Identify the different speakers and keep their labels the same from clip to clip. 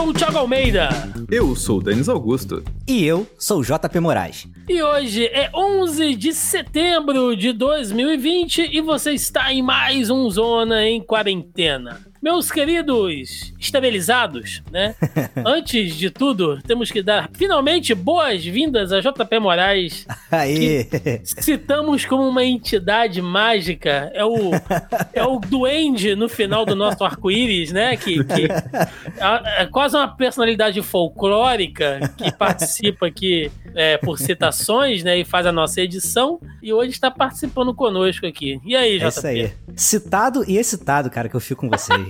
Speaker 1: sou o Thiago Almeida.
Speaker 2: Eu sou o Denis Augusto.
Speaker 3: E eu sou o JP Moraes.
Speaker 1: E hoje é 11 de setembro de 2020 e você está em mais um Zona em Quarentena. Meus queridos estabilizados, né? Antes de tudo, temos que dar finalmente boas-vindas a JP Moraes.
Speaker 3: Aí.
Speaker 1: Citamos como uma entidade mágica. É o, é o duende no final do nosso arco-íris, né? Que, que é, é quase uma personalidade folclórica que participa aqui é, por citações, né? E faz a nossa edição. E hoje está participando conosco aqui. E aí, JP?
Speaker 3: É isso aí. Citado e excitado, cara, que eu fico com vocês.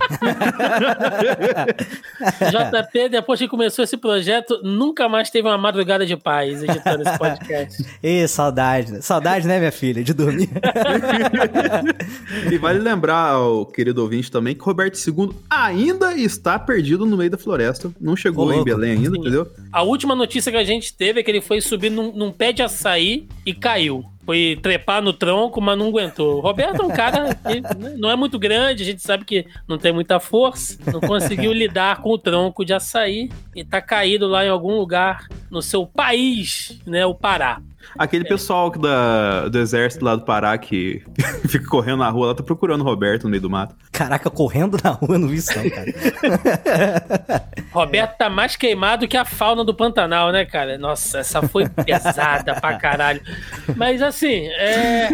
Speaker 1: JP, depois que começou esse projeto, nunca mais teve uma madrugada de paz editando esse podcast.
Speaker 3: Ê, saudade. Saudade, né, minha filha, de dormir.
Speaker 2: e vale lembrar ao querido ouvinte também que Roberto II ainda está perdido no meio da floresta. Não chegou Ô, em Belém ainda, Sim. entendeu?
Speaker 1: A última notícia que a gente teve é que ele foi subir num, num pé de açaí e caiu foi trepar no tronco, mas não aguentou. O Roberto é um cara que não é muito grande, a gente sabe que não tem muita força, não conseguiu lidar com o tronco de açaí e tá caído lá em algum lugar no seu país, né, o Pará.
Speaker 2: Aquele pessoal da, do exército lá do Pará que fica correndo na rua, lá tá procurando o Roberto no meio do mato.
Speaker 3: Caraca, correndo na rua, não vi isso não, cara.
Speaker 1: Roberto tá mais queimado que a fauna do Pantanal, né, cara? Nossa, essa foi pesada pra caralho. Mas assim, é.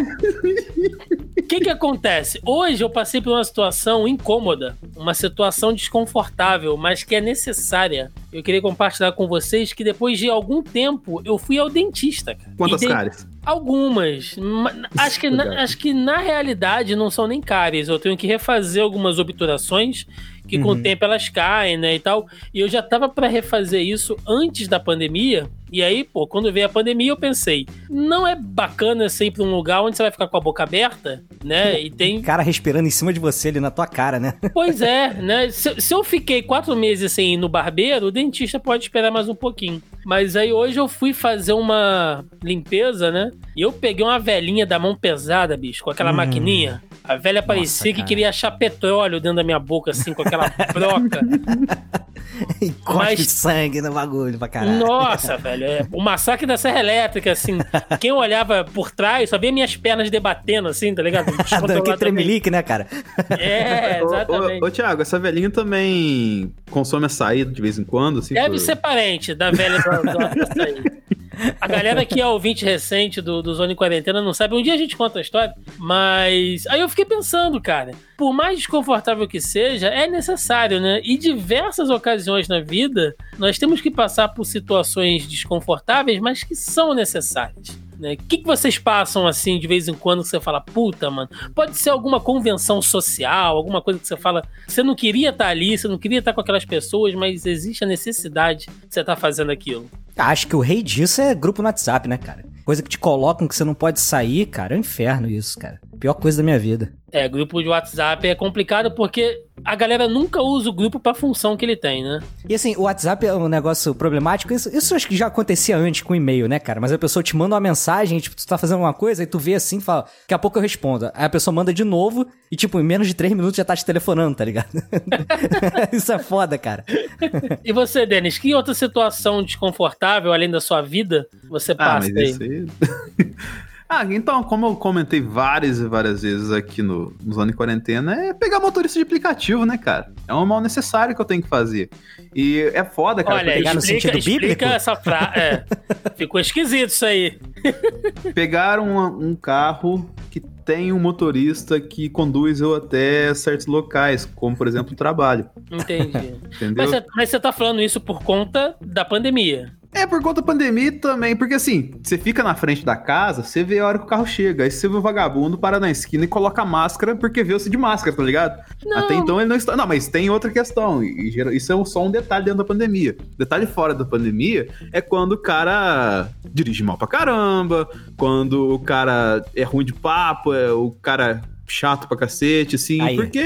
Speaker 1: O que que acontece? Hoje eu passei por uma situação incômoda, uma situação desconfortável, mas que é necessária. Eu queria compartilhar com vocês que depois de algum tempo eu fui ao dentista, cara.
Speaker 2: Quantas cáries?
Speaker 1: Algumas. Acho que, na, acho que na realidade não são nem cáries. Eu tenho que refazer algumas obturações que com uhum. o tempo elas caem, né, e tal. E eu já tava para refazer isso antes da pandemia. E aí, pô, quando veio a pandemia, eu pensei, não é bacana você ir pra um lugar onde você vai ficar com a boca aberta, né? E tem.
Speaker 3: Cara respirando em cima de você ali na tua cara, né?
Speaker 1: Pois é, né? Se, se eu fiquei quatro meses sem ir no barbeiro, o dentista pode esperar mais um pouquinho. Mas aí hoje eu fui fazer uma limpeza, né? E eu peguei uma velhinha da mão pesada, bicho, com aquela hum. maquininha. A velha parecia Nossa, que queria achar petróleo dentro da minha boca, assim, com aquela broca.
Speaker 3: e Mas... sangue no bagulho pra caralho.
Speaker 1: Nossa, velho. É, o massacre da Serra Elétrica, assim. Quem olhava por trás só via minhas pernas debatendo, assim, tá ligado?
Speaker 3: que tremelique, né, cara?
Speaker 1: É, exatamente.
Speaker 2: Ô, ô, ô, Thiago, essa velhinha também consome açaí de vez em quando? Assim,
Speaker 1: Deve por... ser parente da velha do, do açaí. A galera que é ouvinte recente do, do Zona em Quarentena não sabe. Um dia a gente conta a história. Mas aí eu fiquei pensando, cara. Por mais desconfortável que seja, é necessário, né? E diversas ocasiões na vida, nós temos que passar por situações desconfortáveis, mas que são necessárias. Né? O que, que vocês passam assim de vez em quando que você fala, puta, mano? Pode ser alguma convenção social, alguma coisa que você fala, você não queria estar ali, você não queria estar com aquelas pessoas, mas existe a necessidade de você estar fazendo aquilo.
Speaker 3: Acho que o rei disso é grupo no WhatsApp, né, cara? Coisa que te colocam que você não pode sair, cara, é um inferno isso, cara. Pior coisa da minha vida.
Speaker 1: É, grupo de WhatsApp é complicado porque a galera nunca usa o grupo pra função que ele tem, né?
Speaker 3: E assim, o WhatsApp é um negócio problemático. Isso, isso acho que já acontecia antes com e-mail, né, cara? Mas a pessoa te manda uma mensagem, tipo, tu tá fazendo uma coisa e tu vê assim e fala, daqui a pouco eu respondo. Aí a pessoa manda de novo e, tipo, em menos de três minutos já tá te telefonando, tá ligado? isso é foda, cara.
Speaker 1: e você, Denis, que outra situação desconfortável, além da sua vida, você passa ah, mas aí? Isso aí...
Speaker 2: Ah, então, como eu comentei várias e várias vezes aqui no, no Zona de Quarentena, é pegar motorista de aplicativo, né, cara? É um mal necessário que eu tenho que fazer. E é foda, cara.
Speaker 1: Olha, pegar explica, no sentido bíblico? essa frase. É, ficou esquisito isso aí.
Speaker 2: Pegar um, um carro que tem um motorista que conduz eu até certos locais, como por exemplo o trabalho.
Speaker 1: Entendi. Entendeu? Mas você, mas você tá falando isso por conta da pandemia.
Speaker 2: É, por conta da pandemia também, porque assim, você fica na frente da casa, você vê a hora que o carro chega, aí você vê o vagabundo, para na esquina e coloca máscara, porque vê-se de máscara, tá ligado? Não. Até então ele não está. Não, mas tem outra questão, e isso é só um detalhe dentro da pandemia. Detalhe fora da pandemia é quando o cara dirige mal pra caramba, quando o cara é ruim de papo, é, o cara chato pra cacete, assim, Aí, porque.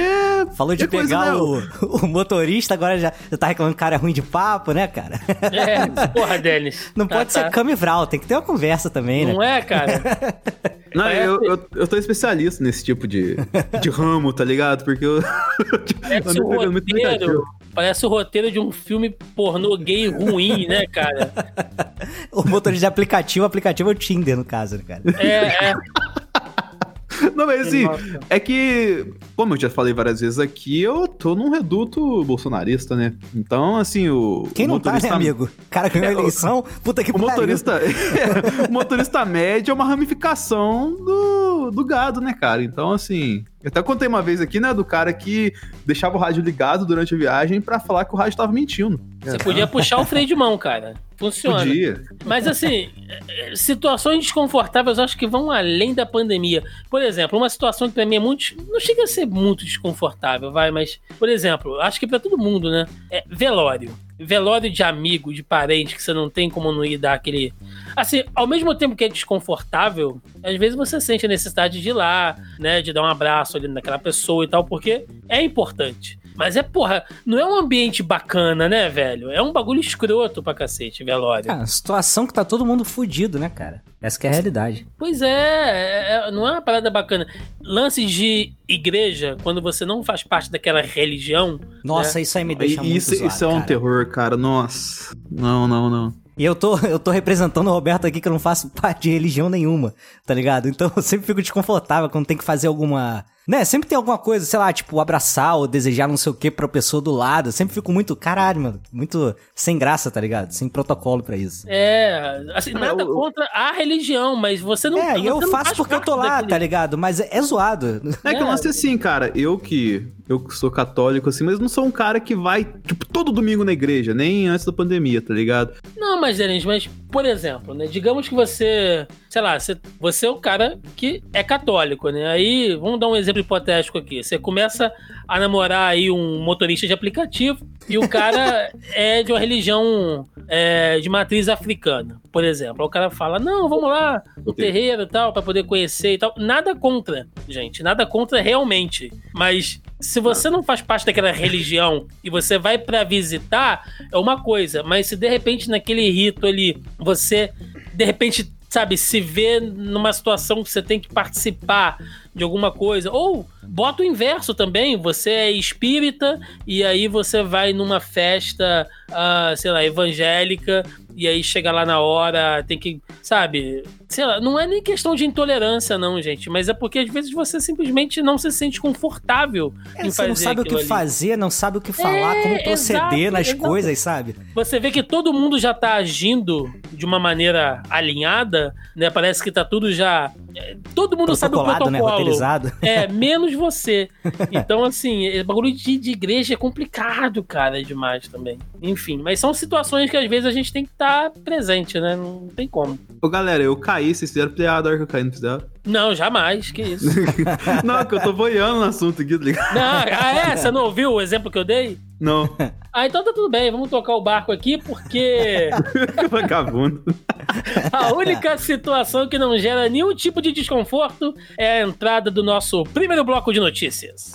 Speaker 3: Falou de é pegar o, o, motorista, agora já, já tá reclamando que o cara é ruim de papo, né, cara?
Speaker 1: É, porra, Denis.
Speaker 3: Não tá, pode tá. ser Camivral, tem que ter uma conversa também,
Speaker 1: né? Não é, cara?
Speaker 2: Não, eu, eu, eu tô especialista nesse tipo de, de ramo, tá ligado? Porque eu.
Speaker 1: Parece o, roteiro, parece o roteiro de um filme pornô gay ruim, né, cara?
Speaker 3: o motorista de aplicativo, o aplicativo é o Tinder, no caso, né, cara?
Speaker 1: É, é.
Speaker 2: Não, mas assim, é que, como eu já falei várias vezes aqui, eu tô num reduto bolsonarista, né? Então, assim, o.
Speaker 3: Quem
Speaker 2: o
Speaker 3: não tá, né, amigo? O cara ganhou a eleição, puta que
Speaker 2: o motorista, é, o motorista médio é uma ramificação do, do gado, né, cara? Então, assim. Eu até contei uma vez aqui, né, do cara que deixava o rádio ligado durante a viagem para falar que o rádio tava mentindo.
Speaker 1: Você podia puxar o freio de mão, cara. Funciona.
Speaker 2: Podia.
Speaker 1: Mas assim, situações desconfortáveis eu acho que vão além da pandemia. Por exemplo, uma situação que pra mim é muito. Não chega a ser muito desconfortável, vai, mas. Por exemplo, acho que para todo mundo, né? É velório. Velório de amigo, de parente, que você não tem como não ir dar aquele. Assim, ao mesmo tempo que é desconfortável, às vezes você sente a necessidade de ir lá, né? De dar um abraço ali naquela pessoa e tal, porque é importante. Mas é, porra, não é um ambiente bacana, né, velho? É um bagulho escroto pra cacete, velório.
Speaker 3: Ah, situação que tá todo mundo fudido, né, cara? Essa que é a realidade.
Speaker 1: Pois é, é, é, não é uma parada bacana. Lances de igreja, quando você não faz parte daquela religião.
Speaker 3: Nossa,
Speaker 1: né?
Speaker 3: isso aí me deixa
Speaker 2: isso,
Speaker 3: muito
Speaker 2: Isso,
Speaker 3: zoado,
Speaker 2: isso é um
Speaker 3: cara.
Speaker 2: terror, cara. Nossa. Não, não, não.
Speaker 3: E eu tô, eu tô representando o Roberto aqui que eu não faço parte de religião nenhuma, tá ligado? Então eu sempre fico desconfortável quando tem que fazer alguma. Né? Sempre tem alguma coisa, sei lá, tipo, abraçar ou desejar não sei o que pra pessoa do lado. Eu sempre fico muito, caralho, mano. Muito sem graça, tá ligado? Sem protocolo pra isso.
Speaker 1: É, assim, nada
Speaker 2: eu-
Speaker 1: contra a religião, mas você não
Speaker 3: É, e
Speaker 1: você
Speaker 3: eu
Speaker 1: não
Speaker 3: faço
Speaker 1: faz
Speaker 3: porque eu tô lá,
Speaker 1: daquele-
Speaker 3: tá ligado? Mas é, é zoado.
Speaker 2: É que
Speaker 1: É.
Speaker 2: o lance é assim, cara, eu que eu que sou católico assim, mas não sou um cara que vai, tipo, todo domingo na igreja, nem antes da pandemia, tá ligado?
Speaker 1: Não, mas, Denis, mas, por exemplo, né? Digamos que você, sei lá, você, você é o cara que é católico, né? Aí, vamos dar um exemplo hipotético aqui. Você começa a namorar aí um motorista de aplicativo e o cara é de uma religião é, de matriz africana, por exemplo. Aí o cara fala, não, vamos lá no terreiro e tal, pra poder conhecer e tal. Nada contra, gente. Nada contra realmente. Mas se você não faz parte daquela religião e você vai pra visitar, é uma coisa. Mas se de repente naquele rito ali você, de repente, sabe, se vê numa situação que você tem que participar de alguma coisa, ou bota o inverso também, você é espírita e aí você vai numa festa, ah, sei lá, evangélica e aí chega lá na hora, tem que, sabe, sei lá, não é nem questão de intolerância não, gente, mas é porque às vezes você simplesmente não se sente confortável
Speaker 3: É,
Speaker 1: em
Speaker 3: você não
Speaker 1: fazer
Speaker 3: sabe o que
Speaker 1: ali.
Speaker 3: fazer, não sabe o que falar,
Speaker 1: É,
Speaker 3: como proceder
Speaker 1: exato,
Speaker 3: nas
Speaker 1: exato.
Speaker 3: coisas, sabe?
Speaker 1: Você vê que todo mundo já tá agindo de uma maneira alinhada, né? Parece que tá tudo já. É, Todo mundo sabe o
Speaker 3: né?
Speaker 1: protocolo.
Speaker 3: Roteirizado.
Speaker 1: É, menos você. Então, assim, esse bagulho de, de igreja é complicado, cara, demais também. Enfim, mas são situações que às vezes a gente tem que estar presente, né? Não tem como.
Speaker 2: Ô, galera, eu caí, vocês fizeram piada a hora que eu caí, não fizeram?
Speaker 1: Não, jamais, que isso.
Speaker 2: não, é que eu tô boiando no assunto aqui, tá ligado?
Speaker 1: Não, ah, é? Você não ouviu o exemplo que eu dei?
Speaker 2: Não,
Speaker 1: Ah, então tá tudo bem, vamos tocar o barco aqui, porque
Speaker 2: que vagabundo.
Speaker 1: A única situação que não gera nenhum tipo de desconforto é a entrada do nosso primeiro bloco de notícias.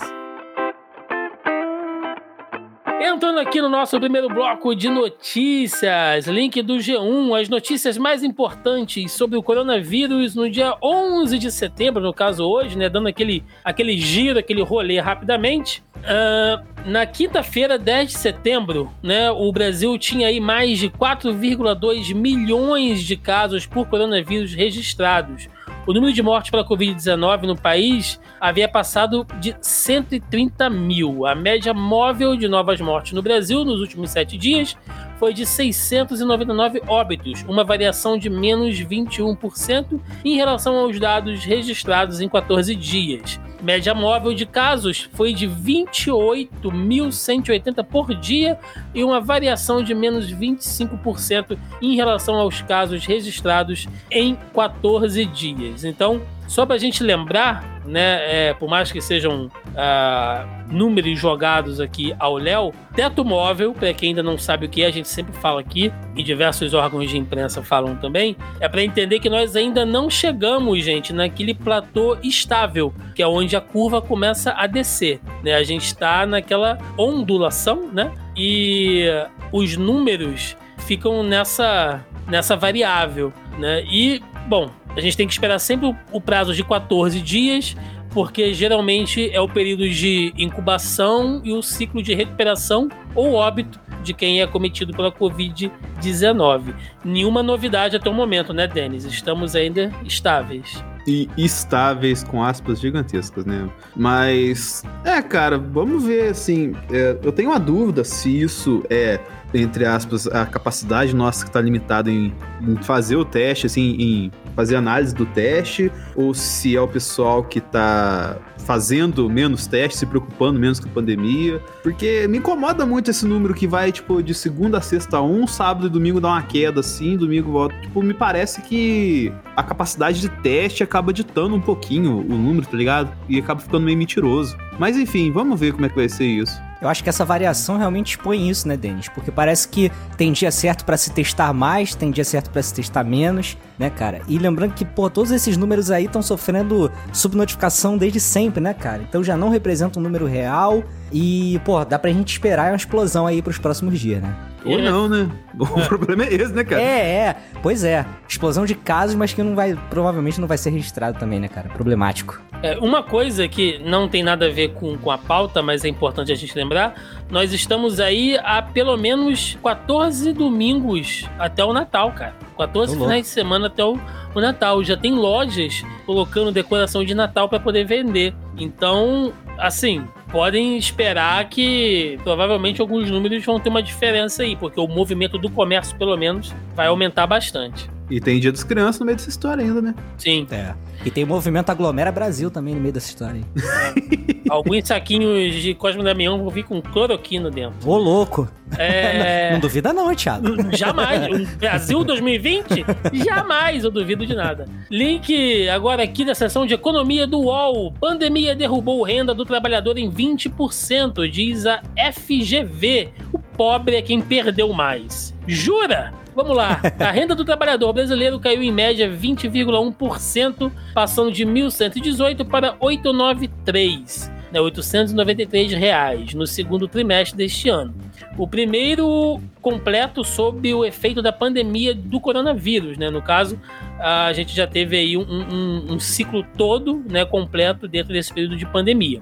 Speaker 1: Entrando aqui no nosso primeiro bloco de notícias, link do G1, as notícias mais importantes sobre o coronavírus no dia 11 de setembro, no caso hoje, né, dando aquele, aquele giro, aquele rolê rapidamente. Ah, na quinta-feira, 10 de setembro, né, o Brasil tinha aí mais de 4,2 milhões de casos por coronavírus registrados. O número de mortes pela Covid-19 no país havia passado de 130 mil. A média móvel de novas mortes no Brasil nos últimos sete dias foi de 699 óbitos, uma variação de menos 21% em relação aos dados registrados em 14 dias. Média móvel de casos foi de 28.180 por dia e uma variação de menos 25% em relação aos casos registrados em 14 dias. Então, só para a gente lembrar, né, é, por mais que sejam ah, números jogados aqui ao Léo, teto móvel, para quem ainda não sabe o que é, a gente sempre fala aqui, e diversos órgãos de imprensa falam também, é para entender que nós ainda não chegamos, gente, naquele platô estável, que é onde a curva começa a descer. Né? A gente está naquela ondulação, né? E os números ficam nessa, nessa variável, né? E, bom, a gente tem que esperar sempre o prazo de 14 dias, porque geralmente é o período de incubação e o ciclo de recuperação ou óbito de quem é cometido pela Covid-19. Nenhuma novidade até o momento, né, Denis? Estamos ainda estáveis.
Speaker 2: E estáveis com aspas gigantescas, né? Mas, é, cara, vamos ver, assim, é, eu tenho uma dúvida se isso é entre aspas, a capacidade nossa que está limitada em, em, fazer o teste, assim, em fazer análise do teste, ou se é o pessoal que está fazendo menos testes, se preocupando menos com a pandemia. Porque me incomoda muito esse número que vai, tipo, de segunda a sexta um, sábado e domingo dá uma queda assim, domingo volta. Tipo, me parece que a capacidade de teste acaba ditando um pouquinho o número, tá ligado? E acaba ficando meio mentiroso. Mas enfim, vamos ver como é que vai ser isso.
Speaker 3: Eu acho que essa variação realmente expõe isso, né, Denis? Porque parece que tem dia certo para se testar mais, tem dia certo para se testar menos, né, cara? E lembrando que, pô, todos esses números aí estão sofrendo subnotificação desde sempre, né, cara? Então já não representa um número real e, pô, dá pra gente esperar uma explosão aí pros próximos dias, né?
Speaker 2: Ou não, né? O problema é esse, né, cara?
Speaker 3: É, é. Pois é. Explosão de casos, mas que não vai, provavelmente não vai ser registrado também, né, cara? Problemático.
Speaker 1: É, uma coisa que não tem nada a ver com, com a pauta, mas é importante a gente lembrar, nós estamos aí há pelo menos 14 domingos até o Natal, cara. 14 finais de semana até o, o Natal. Já tem lojas colocando decoração de Natal para poder vender. Então, assim, podem esperar que provavelmente alguns números vão ter uma diferença aí, porque o movimento do comércio, pelo menos, vai aumentar bastante.
Speaker 2: E tem Dia das Crianças no meio dessa história ainda, né?
Speaker 1: Sim.
Speaker 3: É. E tem o movimento Aglomera Brasil também no meio dessa história aí.
Speaker 1: Alguns saquinhos de Cosmo Damião vão vir com cloroquina dentro.
Speaker 3: Ô, louco.
Speaker 1: É...
Speaker 3: não, não, duvida não, Thiago.
Speaker 1: Jamais. O Brasil 2020? Jamais eu duvido de nada. Link agora aqui da seção de economia do UOL. Pandemia derrubou renda do trabalhador em 20%, diz a FGV. O pobre é quem perdeu mais. Jura? Vamos lá. A renda do trabalhador brasileiro caiu em média 20,1%, passando de 1.118 para 893. Né, 893 reais no segundo trimestre deste ano. O primeiro completo sob o efeito da pandemia do coronavírus, né? No caso, a gente já teve aí um, um, um ciclo todo, né, completo dentro desse período de pandemia.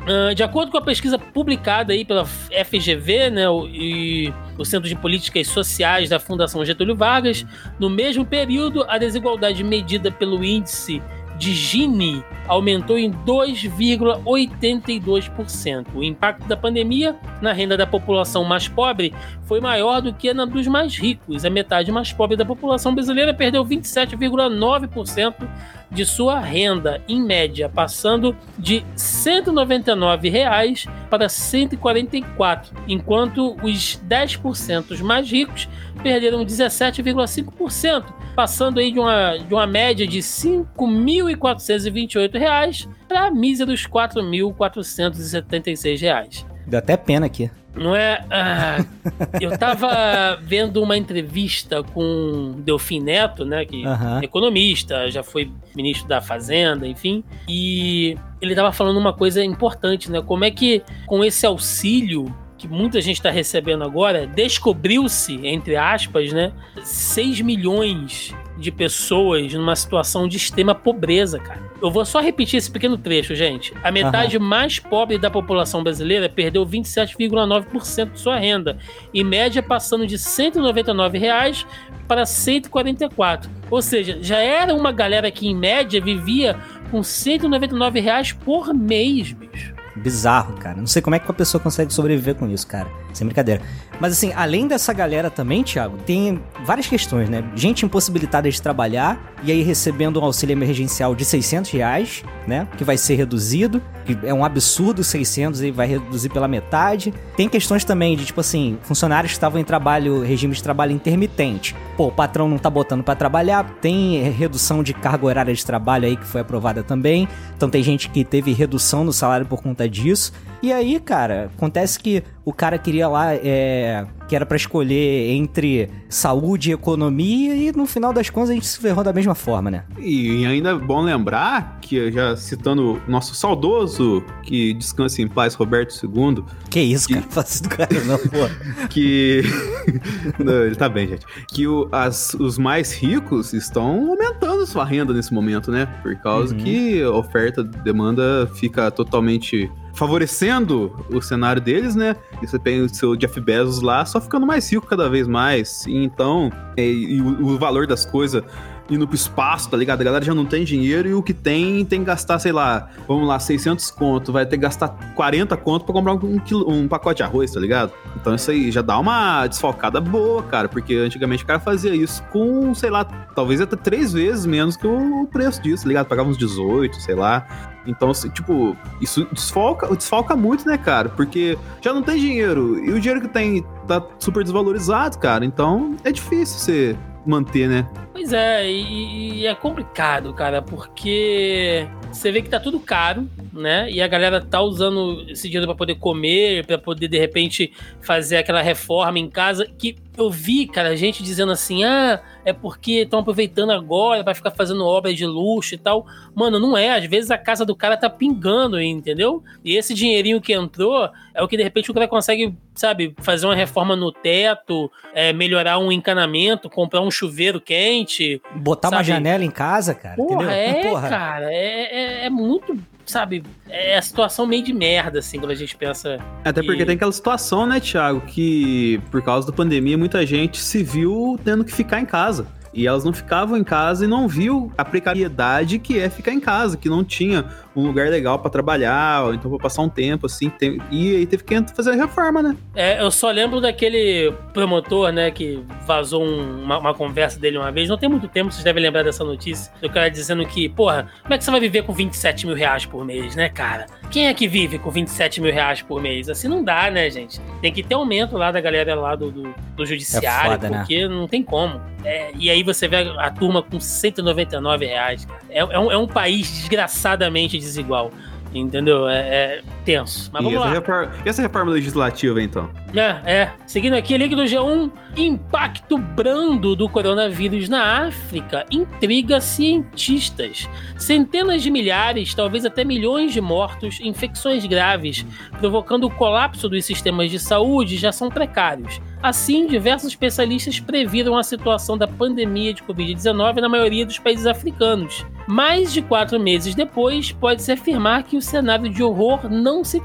Speaker 1: Uh, de acordo com a pesquisa publicada aí pela FGV, né, o, e o Centro de Políticas Sociais da Fundação Getúlio Vargas, no mesmo período, a desigualdade medida pelo índice de Gini aumentou em 2,82%. O impacto da pandemia na renda da população mais pobre foi maior do que na dos mais ricos. A metade mais pobre da população brasileira perdeu 27,9% de sua renda, em média, passando de 199 reais para 144, enquanto os 10% mais ricos perderam 17,5%, passando aí de uma, de uma média de 5.428 reais para míseros 4.476 reais.
Speaker 3: Deu até pena aqui.
Speaker 1: Não é? Ah, eu tava vendo uma entrevista com Delfim Neto, né? Que é economista, já foi ministro da Fazenda, enfim. E ele tava falando uma coisa importante, né? Como é que com esse auxílio que muita gente está recebendo agora, descobriu-se, entre aspas, né, 6 milhões de pessoas numa situação de extrema pobreza, cara. Eu vou só repetir esse pequeno trecho, gente. A metade uhum. mais pobre da população brasileira perdeu 27,9% de sua renda, em média passando de 199 reais para 144. Ou seja, já era uma galera que em média vivia com 199 reais por mês, bicho.
Speaker 3: Bizarro, cara. Não sei como é que a pessoa consegue sobreviver com isso, cara. Sem brincadeira. Mas assim, além dessa galera também, Thiago, tem várias questões, né? Gente impossibilitada de trabalhar e aí recebendo um auxílio emergencial de 600 reais, né? Que vai ser reduzido. Que é um absurdo 600 e vai reduzir pela metade. Tem questões também de, tipo assim, funcionários que estavam em trabalho, regime de trabalho intermitente. Pô, o patrão não tá botando para trabalhar. Tem redução de carga horária de trabalho aí que foi aprovada também. Então tem gente que teve redução no salário por conta disso. E aí, cara, acontece que o cara queria lá, é, que era para escolher entre saúde e economia, e no final das contas a gente se ferrou da mesma forma, né?
Speaker 2: E ainda é bom lembrar que, já citando nosso saudoso, que descanse em paz, Roberto II.
Speaker 3: Que isso, que... cara? Faça do cara, não, pô.
Speaker 2: que. não, ele tá bem, gente. Que o, as, os mais ricos estão aumentando sua renda nesse momento, né? Por causa uhum. que a oferta demanda fica totalmente favorecendo o cenário deles, né? E você tem o seu Jeff Bezos lá só ficando mais rico cada vez mais. E então, é, e o, o valor das coisas indo pro espaço, tá ligado? A galera já não tem dinheiro e o que tem tem que gastar, sei lá, vamos lá, 600 conto, vai ter que gastar 40 conto pra comprar um, quilo, um pacote de arroz, tá ligado? Então isso aí já dá uma desfalcada boa, cara, porque antigamente o cara fazia isso com, sei lá, talvez até três vezes menos que o preço disso, tá ligado? Pagava uns 18, sei lá. Então, assim, tipo, isso desfalca, desfalca muito, né, cara? Porque já não tem dinheiro. E o dinheiro que tem tá super desvalorizado, cara. Então é difícil você manter, né?
Speaker 1: Pois é, e, e, é complicado, cara, porque você vê que tá tudo caro, né? E a galera tá usando esse dinheiro para poder comer, para poder de repente fazer aquela reforma em casa. Que eu vi, cara, gente dizendo assim: ah, é porque estão aproveitando agora para ficar fazendo obra de luxo e tal. Mano, não é. Às vezes a casa do cara tá pingando, entendeu? E esse dinheirinho que entrou é o que de repente o cara consegue, sabe, fazer uma reforma no teto, é, melhorar um encanamento, comprar um chuveiro quente.
Speaker 3: Botar sabe? uma janela em casa, cara.
Speaker 1: Porra, entendeu? é, Porra. cara. É, é, é muito sabe, é a situação meio de merda, assim, quando a gente pensa.
Speaker 2: Até que... porque tem aquela situação, né, Thiago, que por causa da pandemia muita gente se viu tendo que ficar em casa. E elas não ficavam em casa e não viu a precariedade que é ficar em casa, que não tinha um lugar legal para trabalhar, ou então pra passar um tempo, assim. Tem, e aí teve que fazer a reforma, né?
Speaker 1: É, eu só lembro daquele promotor, né, que vazou um, uma, uma, conversa dele uma vez. Não tem muito tempo, vocês devem lembrar dessa notícia. Do cara dizendo que, porra, como é que você vai viver com 27 mil reais por mês, né, cara? Quem é que vive com 27 mil reais por mês? Assim não dá, né, gente? Tem que ter aumento lá da galera lá do, do, do judiciário, é foda, né? porque né? não tem como. É, e aí você vê a turma com 199 reais. É, é, um, é um país desgraçadamente desigual. Entendeu? É, é tenso. Mas vamos e
Speaker 2: essa
Speaker 1: lá.
Speaker 2: Reforma, e essa reforma legislativa, então?
Speaker 1: É, é. Seguindo aqui, link do G1. Impacto brando do coronavírus na África intriga cientistas. Centenas de milhares, talvez até milhões de mortos, infecções graves, provocando o colapso dos sistemas de saúde, já são precários. Assim, diversos especialistas previram a situação da pandemia de Covid-19 na maioria dos países africanos. Mais de quatro meses depois, pode-se afirmar que o cenário de horror não se,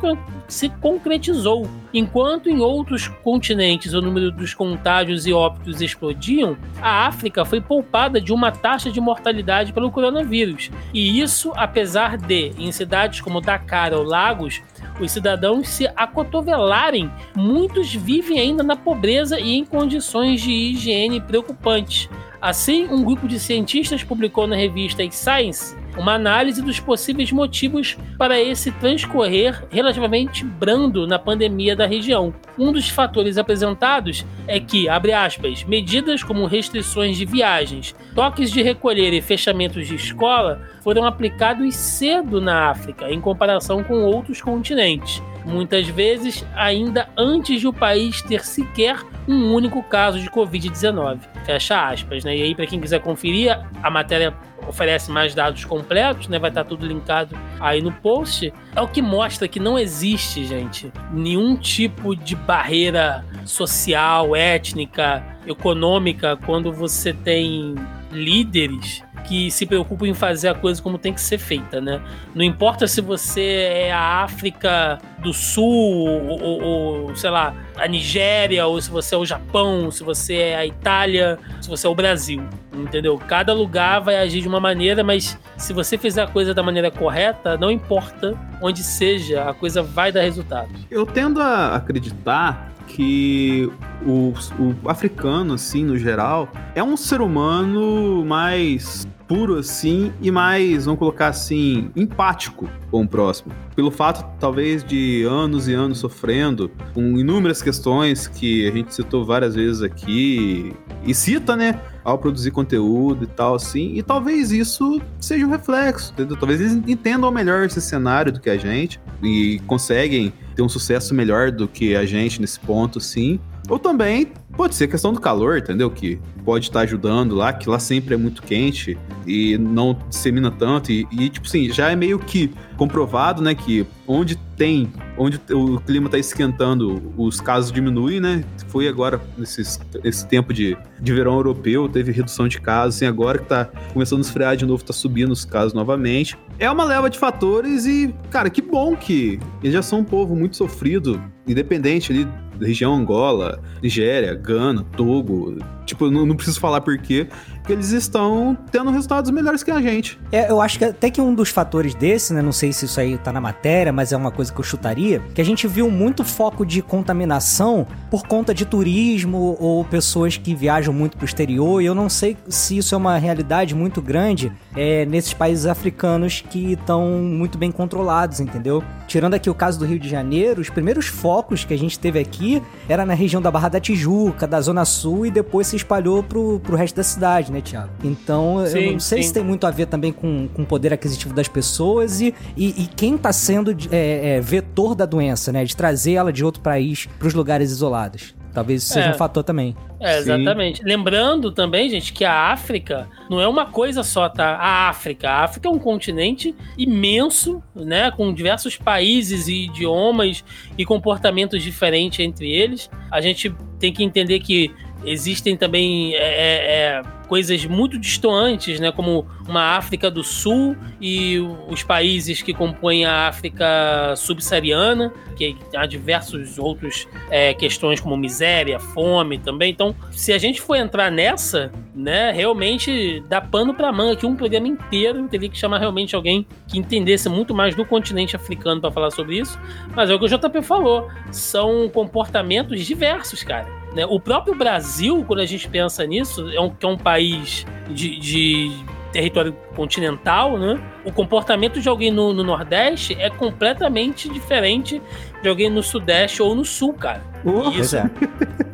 Speaker 1: se concretizou. Enquanto em outros continentes o número dos contágios e óbitos explodiam, a África foi poupada de uma taxa de mortalidade pelo coronavírus. E isso, apesar de, em cidades como Dakar ou Lagos, os cidadãos se acotovelarem, muitos vivem ainda na pobreza e em condições de higiene preocupantes. Assim, um grupo de cientistas publicou na revista Science uma análise dos possíveis motivos para esse transcorrer relativamente brando na pandemia da região. Um dos fatores apresentados é que, abre aspas, medidas como restrições de viagens, toques de recolher e fechamentos de escola foram aplicados cedo na África, em comparação com outros continentes muitas vezes ainda antes de o país ter sequer um único caso de Covid-19. Fecha aspas, né? E aí, para quem quiser conferir, a matéria oferece mais dados completos, né? Vai estar tudo linkado aí no post. É o que mostra que não existe, gente, nenhum tipo de barreira social, étnica, econômica quando você tem líderes que se preocupam em fazer a coisa como tem que ser feita, né? Não importa se você é a África do Sul, ou, ou, ou, sei lá, a Nigéria, ou se você é o Japão, se você é a Itália, se você é o Brasil, entendeu? Cada lugar vai agir de uma maneira, mas se você fizer a coisa da maneira correta, não importa onde seja, a coisa vai dar resultado.
Speaker 2: Eu tendo a acreditar que o, o africano, assim, no geral, é um ser humano mais puro assim e mais, vamos colocar assim, empático com o próximo. Pelo fato, talvez, de anos e anos sofrendo com inúmeras questões que a gente citou várias vezes aqui e cita, né? Ao produzir conteúdo e tal, assim. E talvez isso seja um reflexo, entendeu? Talvez eles entendam melhor esse cenário do que a gente e conseguem ter um sucesso melhor do que a gente nesse ponto, sim. Ou também pode ser questão do calor, entendeu? Que pode estar ajudando lá, que lá sempre é muito quente e não dissemina tanto. E, e, tipo assim, já é meio que comprovado, né? Que onde tem, onde o clima está esquentando, os casos diminuem, né? Foi agora, nesses, esse tempo de, de verão europeu, teve redução de casos, assim, agora que tá começando a esfriar de novo, tá subindo os casos novamente. É uma leva de fatores e, cara, que bom que eles já são um povo muito sofrido, independente ali região Angola, Nigéria, Gana, Togo. Tipo, não, não preciso falar por quê, que eles estão tendo resultados melhores que a gente.
Speaker 3: É, eu acho que até que um dos fatores desse, né? Não sei se isso aí tá na matéria, mas é uma coisa que eu chutaria, que a gente viu muito foco de contaminação por conta de turismo ou pessoas que viajam muito pro exterior, e eu não sei se isso é uma realidade muito grande é, nesses países africanos que estão muito bem controlados, entendeu? Tirando aqui o caso do Rio de Janeiro, os primeiros focos que a gente teve aqui era na região da Barra da Tijuca, da Zona Sul, e depois se espalhou pro, pro resto da cidade, né, Tiago? Então, sim, eu não sei sim. se tem muito a ver também com, com o poder aquisitivo das pessoas e, e, e quem tá sendo é, é, vetor da doença, né? De trazer ela de outro país pros lugares isolados. Talvez isso seja é. um fator também.
Speaker 1: É, exatamente. Sim. Lembrando também, gente, que a África não é uma coisa só, tá? A África. A África é um continente imenso, né? Com diversos países e idiomas e comportamentos diferentes entre eles. A gente tem que entender que existem também é, é, é, coisas muito distantes, né, como uma África do Sul e os países que compõem a África subsaariana, que há diversos outros é, questões como miséria, fome também. Então, se a gente for entrar nessa, né, realmente dá pano para manga aqui um programa inteiro. Teria que chamar realmente alguém que entendesse muito mais do continente africano para falar sobre isso. Mas é o que o JP falou, são comportamentos diversos, cara. Né? O próprio Brasil, quando a gente pensa nisso, é um, que é um país de, de território continental, né? O comportamento de alguém no, no, Nordeste é completamente diferente de alguém no Sudeste ou no Sul, cara. Uh, isso, é.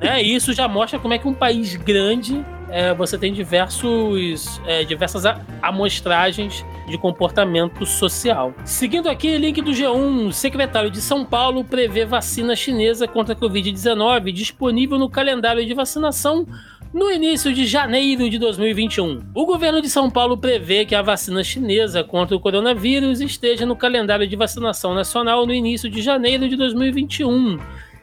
Speaker 1: né, isso já mostra como é que um país grande é, você tem diversos, é, diversas amostragens de comportamento social. Seguindo aqui, link do G1, o secretário de São Paulo prevê vacina chinesa contra a Covid-19 disponível no calendário de vacinação no início de janeiro de 2021, o governo de São Paulo prevê que a vacina chinesa contra o coronavírus esteja no calendário de vacinação nacional no início de janeiro de 2021.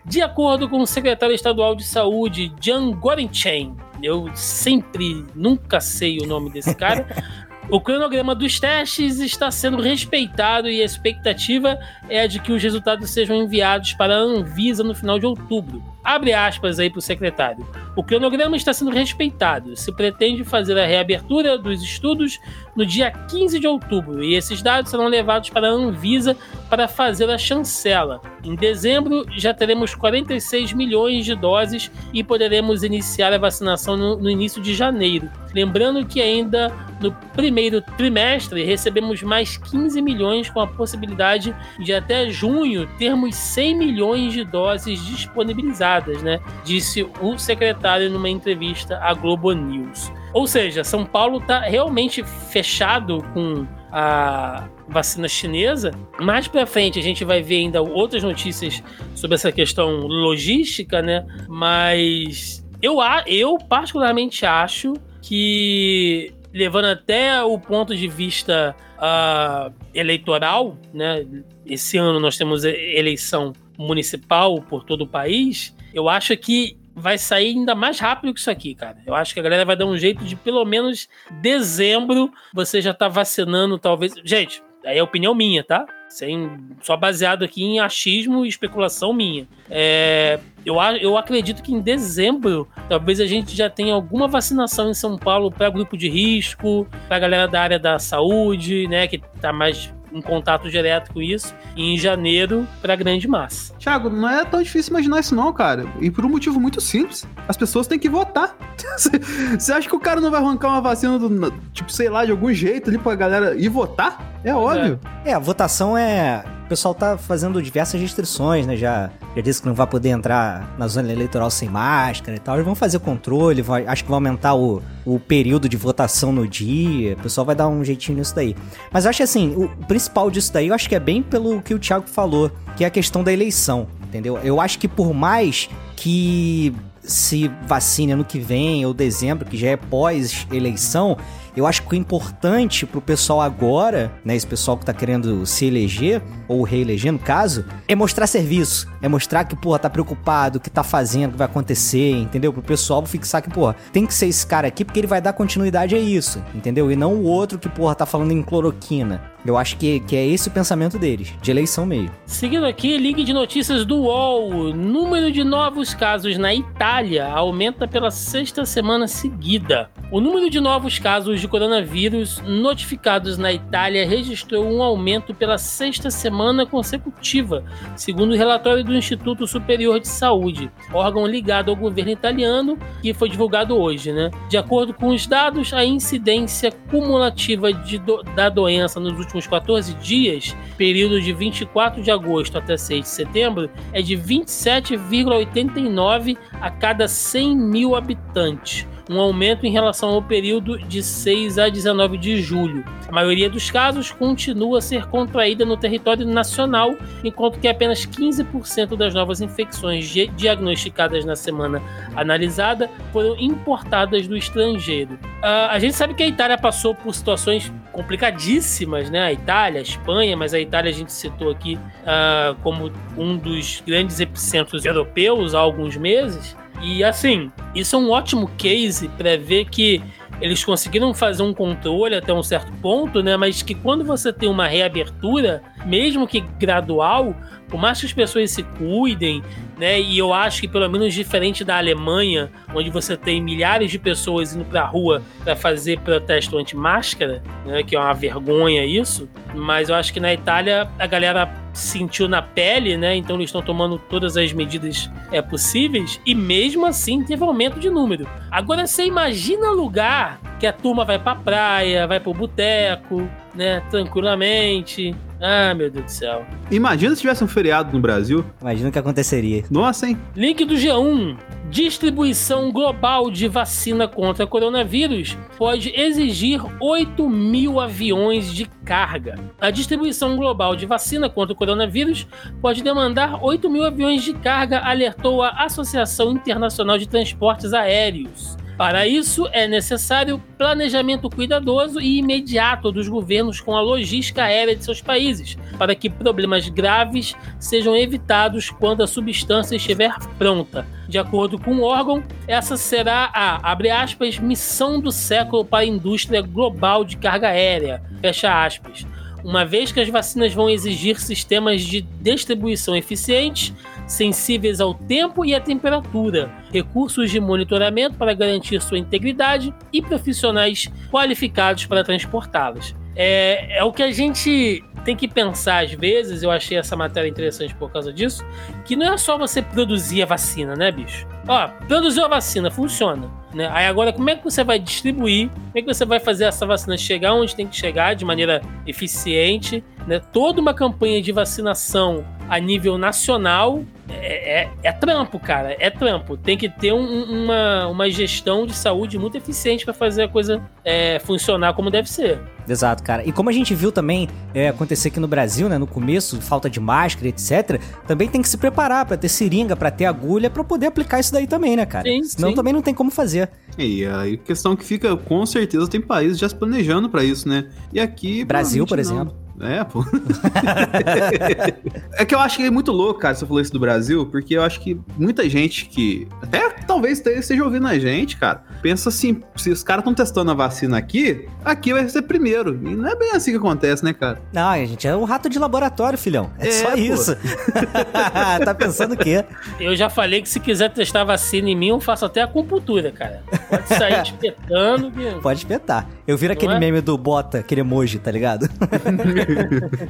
Speaker 1: De acordo com o secretário estadual de saúde, Jian Guorenchen, eu sempre, nunca sei o nome desse cara, O cronograma dos testes está sendo respeitado e a expectativa é de que os resultados sejam enviados para a Anvisa no final de outubro. Abre aspas aí para o secretário. O cronograma está sendo respeitado. Se pretende fazer a reabertura dos estudos no dia 15 de outubro e esses dados serão levados para a Anvisa para fazer a chancela. Em dezembro já teremos 46 milhões de doses e poderemos iniciar a vacinação no, no início de janeiro. Lembrando que ainda no primeiro trimestre recebemos mais 15 milhões com a possibilidade de até junho termos 100 milhões de doses disponibilizadas, né? Disse o secretário numa entrevista à Globo News. Ou seja, São Paulo está realmente fechado com a vacina chinesa. Mais para frente a gente vai ver ainda outras notícias sobre essa questão logística, né? Mas eu, eu particularmente acho que levando até o ponto de vista uh, eleitoral, né? Esse ano nós temos eleição municipal por todo o país. Eu acho que vai sair ainda mais rápido que isso aqui, cara. Eu acho que a galera vai dar um jeito de pelo menos dezembro você já tá vacinando, talvez. Gente, aí é opinião minha, tá? Sem, só baseado aqui em achismo e especulação minha. É, eu, eu acredito que em dezembro talvez a gente já tenha alguma vacinação em São Paulo para grupo de risco, para galera da área da saúde, né, que tá mais em contato direto com isso, e em janeiro para grande massa.
Speaker 2: Thiago, não é tão difícil imaginar isso não, cara. E por um motivo muito simples. As pessoas têm que votar. Você acha que o cara não vai arrancar uma vacina do, tipo, sei lá, de algum jeito ali pra galera ir votar. É óbvio.
Speaker 3: É, a votação é. O pessoal tá fazendo diversas restrições, né? Já, já disse que não vai poder entrar na zona eleitoral sem máscara e tal. Eles vão fazer controle, vai, acho que vai aumentar o, o período de votação no dia. O pessoal vai dar um jeitinho nisso daí. Mas eu acho assim, o principal disso daí, eu acho que é bem pelo que o Thiago falou, que é a questão da eleição. Entendeu? Eu acho que por mais que se vacine ano que vem ou dezembro, que já é pós-eleição, eu acho que o importante pro pessoal agora, né, esse pessoal que tá querendo se eleger, ou reeleger no caso, é mostrar serviço. É mostrar que, porra, tá preocupado, que tá fazendo, que vai acontecer, entendeu? Pro pessoal fixar que, porra, tem que ser esse cara aqui porque ele vai dar continuidade a isso, entendeu? E não o outro que, porra, tá falando em cloroquina. Eu acho que, que é esse o pensamento deles, de eleição meio.
Speaker 1: Seguindo aqui, link de notícias do UOL. Número de novos casos na Itália aumenta pela sexta semana seguida. O número de novos casos de coronavírus notificados na Itália registrou um aumento pela sexta semana consecutiva, segundo o relatório do Instituto Superior de Saúde, órgão ligado ao governo italiano, que foi divulgado hoje. Né? De acordo com os dados, a incidência cumulativa do, da doença nos últimos 14 dias, período de 24 de agosto até 6 de setembro, é de 27,89 a cada 100 mil habitantes um aumento em relação ao período de 6 a 19 de julho. A maioria dos casos continua a ser contraída no território nacional, enquanto que apenas 15% das novas infecções diagnosticadas na semana analisada foram importadas do estrangeiro. Uh, a gente sabe que a Itália passou por situações complicadíssimas, né? A Itália, a Espanha, mas a Itália a gente citou aqui uh, como um dos grandes epicentros europeus há alguns meses. E assim, isso é um ótimo case para ver que eles conseguiram fazer um controle até um certo ponto, né? Mas que quando você tem uma reabertura, mesmo que gradual, por mais que as pessoas se cuidem, né? E eu acho que pelo menos diferente da Alemanha, onde você tem milhares de pessoas indo pra rua para fazer protesto anti-máscara, né? Que é uma vergonha isso. Mas eu acho que na Itália a galera sentiu na pele, né? Então eles estão tomando todas as medidas é, possíveis e mesmo assim teve aumento de número. Agora você imagina lugar que a turma vai pra praia, vai pro boteco, né? Tranquilamente. Ah, meu Deus do céu.
Speaker 2: Imagina se tivesse um feriado no Brasil.
Speaker 3: Imagina o que aconteceria.
Speaker 2: Nossa, hein?
Speaker 1: Link do G1. Distribuição global de vacina contra coronavírus pode exigir 8 mil aviões de carga. A distribuição global de vacina contra o coronavírus pode demandar 8 mil aviões de carga, alertou a Associação Internacional de Transportes Aéreos. Para isso, é necessário planejamento cuidadoso e imediato dos governos com a logística aérea de seus países, para que problemas graves sejam evitados quando a substância estiver pronta. De acordo com o órgão, essa será a, abre aspas, missão do século para a indústria global de carga aérea, fecha aspas uma vez que as vacinas vão exigir sistemas de distribuição eficientes, sensíveis ao tempo e à temperatura, recursos de monitoramento para garantir sua integridade e profissionais qualificados para transportá-las. É, é o que a gente tem que pensar às vezes, eu achei essa matéria interessante por causa disso, que não é só você produzir a vacina, né, bicho? Ó, produziu a vacina, funciona. Né? Aí agora, como é que você vai distribuir? Como é que você vai fazer essa vacina chegar onde tem que chegar de maneira eficiente? Né? Toda uma campanha de vacinação a nível nacional é, é, é, trampo, cara. É trampo. Tem que ter um, uma, uma gestão de saúde muito eficiente para fazer a coisa é, funcionar como deve ser.
Speaker 3: Exato, cara. E como a gente viu também é, acontecer aqui no Brasil, né, no começo, falta de máscara, etc., também tem que se preparar para ter seringa, para ter agulha, para poder aplicar isso daí também, né, cara? Sim, Senão sim. também não tem como fazer.
Speaker 2: E aí, questão que fica, com certeza, tem países já se planejando para isso, né? E aqui.
Speaker 3: Brasil, por exemplo.
Speaker 2: É, pô. é que eu acho que é muito louco, cara, se eu falou isso do Brasil, porque eu acho que muita gente que. Até talvez esteja ouvindo a gente, cara. Pensa assim: se os caras estão testando a vacina aqui, aqui vai ser primeiro. E não é bem assim que acontece, né, cara?
Speaker 3: Não, a gente é um rato de laboratório, filhão. É, é só pô. isso. tá pensando o quê?
Speaker 1: Eu já falei que se quiser testar vacina em mim, eu faço até acupuntura, cara. Pode sair espetando.
Speaker 3: Pode espetar. Eu viro aquele
Speaker 1: é?
Speaker 3: meme do bota, aquele emoji, tá ligado?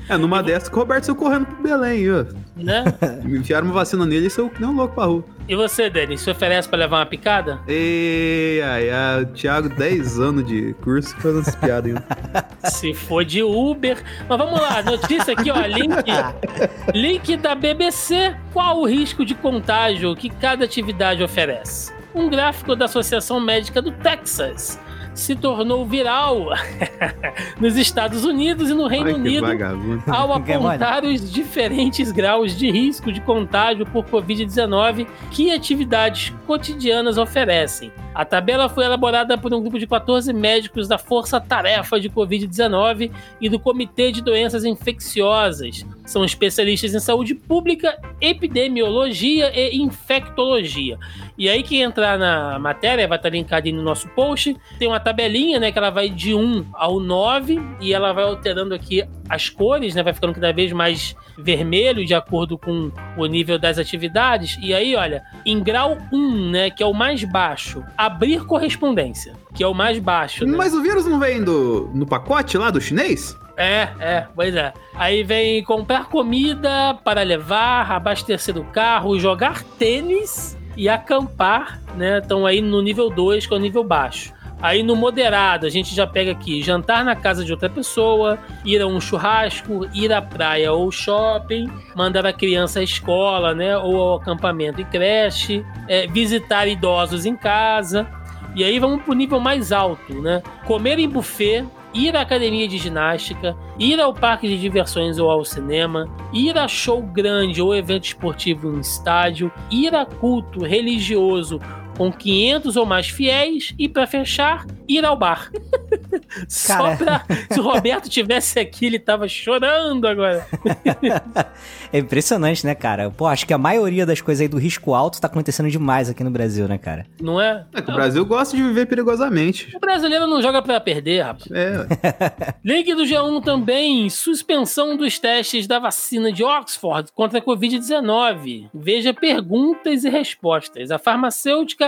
Speaker 2: É, numa dessas que o Roberto saiu correndo pro Belém, ó.
Speaker 1: Né?
Speaker 2: Me enfiaram uma vacina nele e saiu que nem um louco pra rua.
Speaker 1: E você, Denis, se oferece pra levar uma picada?
Speaker 2: Ei, ai, ai, o Thiago, 10 anos de curso, fazendo essas piadas ainda.
Speaker 1: Se for de Uber. Mas vamos lá, notícia aqui, ó. Link, link da BBC. Qual o risco de contágio que cada atividade oferece? Um gráfico da Associação Médica do Texas se tornou viral nos Estados Unidos e no Reino
Speaker 2: Ai,
Speaker 1: Unido
Speaker 2: vagabundo.
Speaker 1: ao apontar os diferentes graus de risco de contágio por Covid-19 que atividades cotidianas oferecem. A tabela foi elaborada por um grupo de 14 médicos da Força Tarefa de Covid-19 e do Comitê de Doenças Infecciosas. São especialistas em saúde pública, epidemiologia e infectologia. E aí, quem entrar na matéria, vai estar linkado aí no nosso post, tem uma tabelinha, né, que ela vai de 1 ao 9 e ela vai alterando aqui as cores, né, vai ficando cada vez mais vermelho de acordo com o nível das atividades. E aí, olha, em grau 1, né, que é o mais baixo, abrir correspondência, que é o mais baixo, né?
Speaker 2: Mas o vírus não vem do, no pacote lá do chinês?
Speaker 1: É, é, pois é. Aí vem comprar comida para levar, abastecer o carro, jogar tênis e acampar, né? Estão aí no nível 2, que é o nível baixo. Aí no moderado, a gente já pega aqui jantar na casa de outra pessoa, ir a um churrasco, ir à praia ou shopping, mandar a criança à escola, né? Ou ao acampamento e creche, é, visitar idosos em casa. E aí vamos pro nível mais alto, né? Comer em buffet, ir à academia de ginástica, ir ao parque de diversões ou ao cinema, ir a show grande ou evento esportivo em estádio, ir a culto religioso com 500 ou mais fiéis e para fechar, ir ao bar. Só pra. Se o Roberto tivesse aqui, ele tava chorando agora.
Speaker 3: É impressionante, né, cara? Pô, acho que a maioria das coisas aí do risco alto tá acontecendo demais aqui no Brasil, né, cara?
Speaker 1: Não é?
Speaker 2: É que o Brasil gosta de viver perigosamente.
Speaker 1: O brasileiro não joga pra perder, rapaz.
Speaker 2: É.
Speaker 1: Link do G1 também, suspensão dos testes da vacina de Oxford contra a Covid-19. Veja perguntas e respostas. A farmacêutica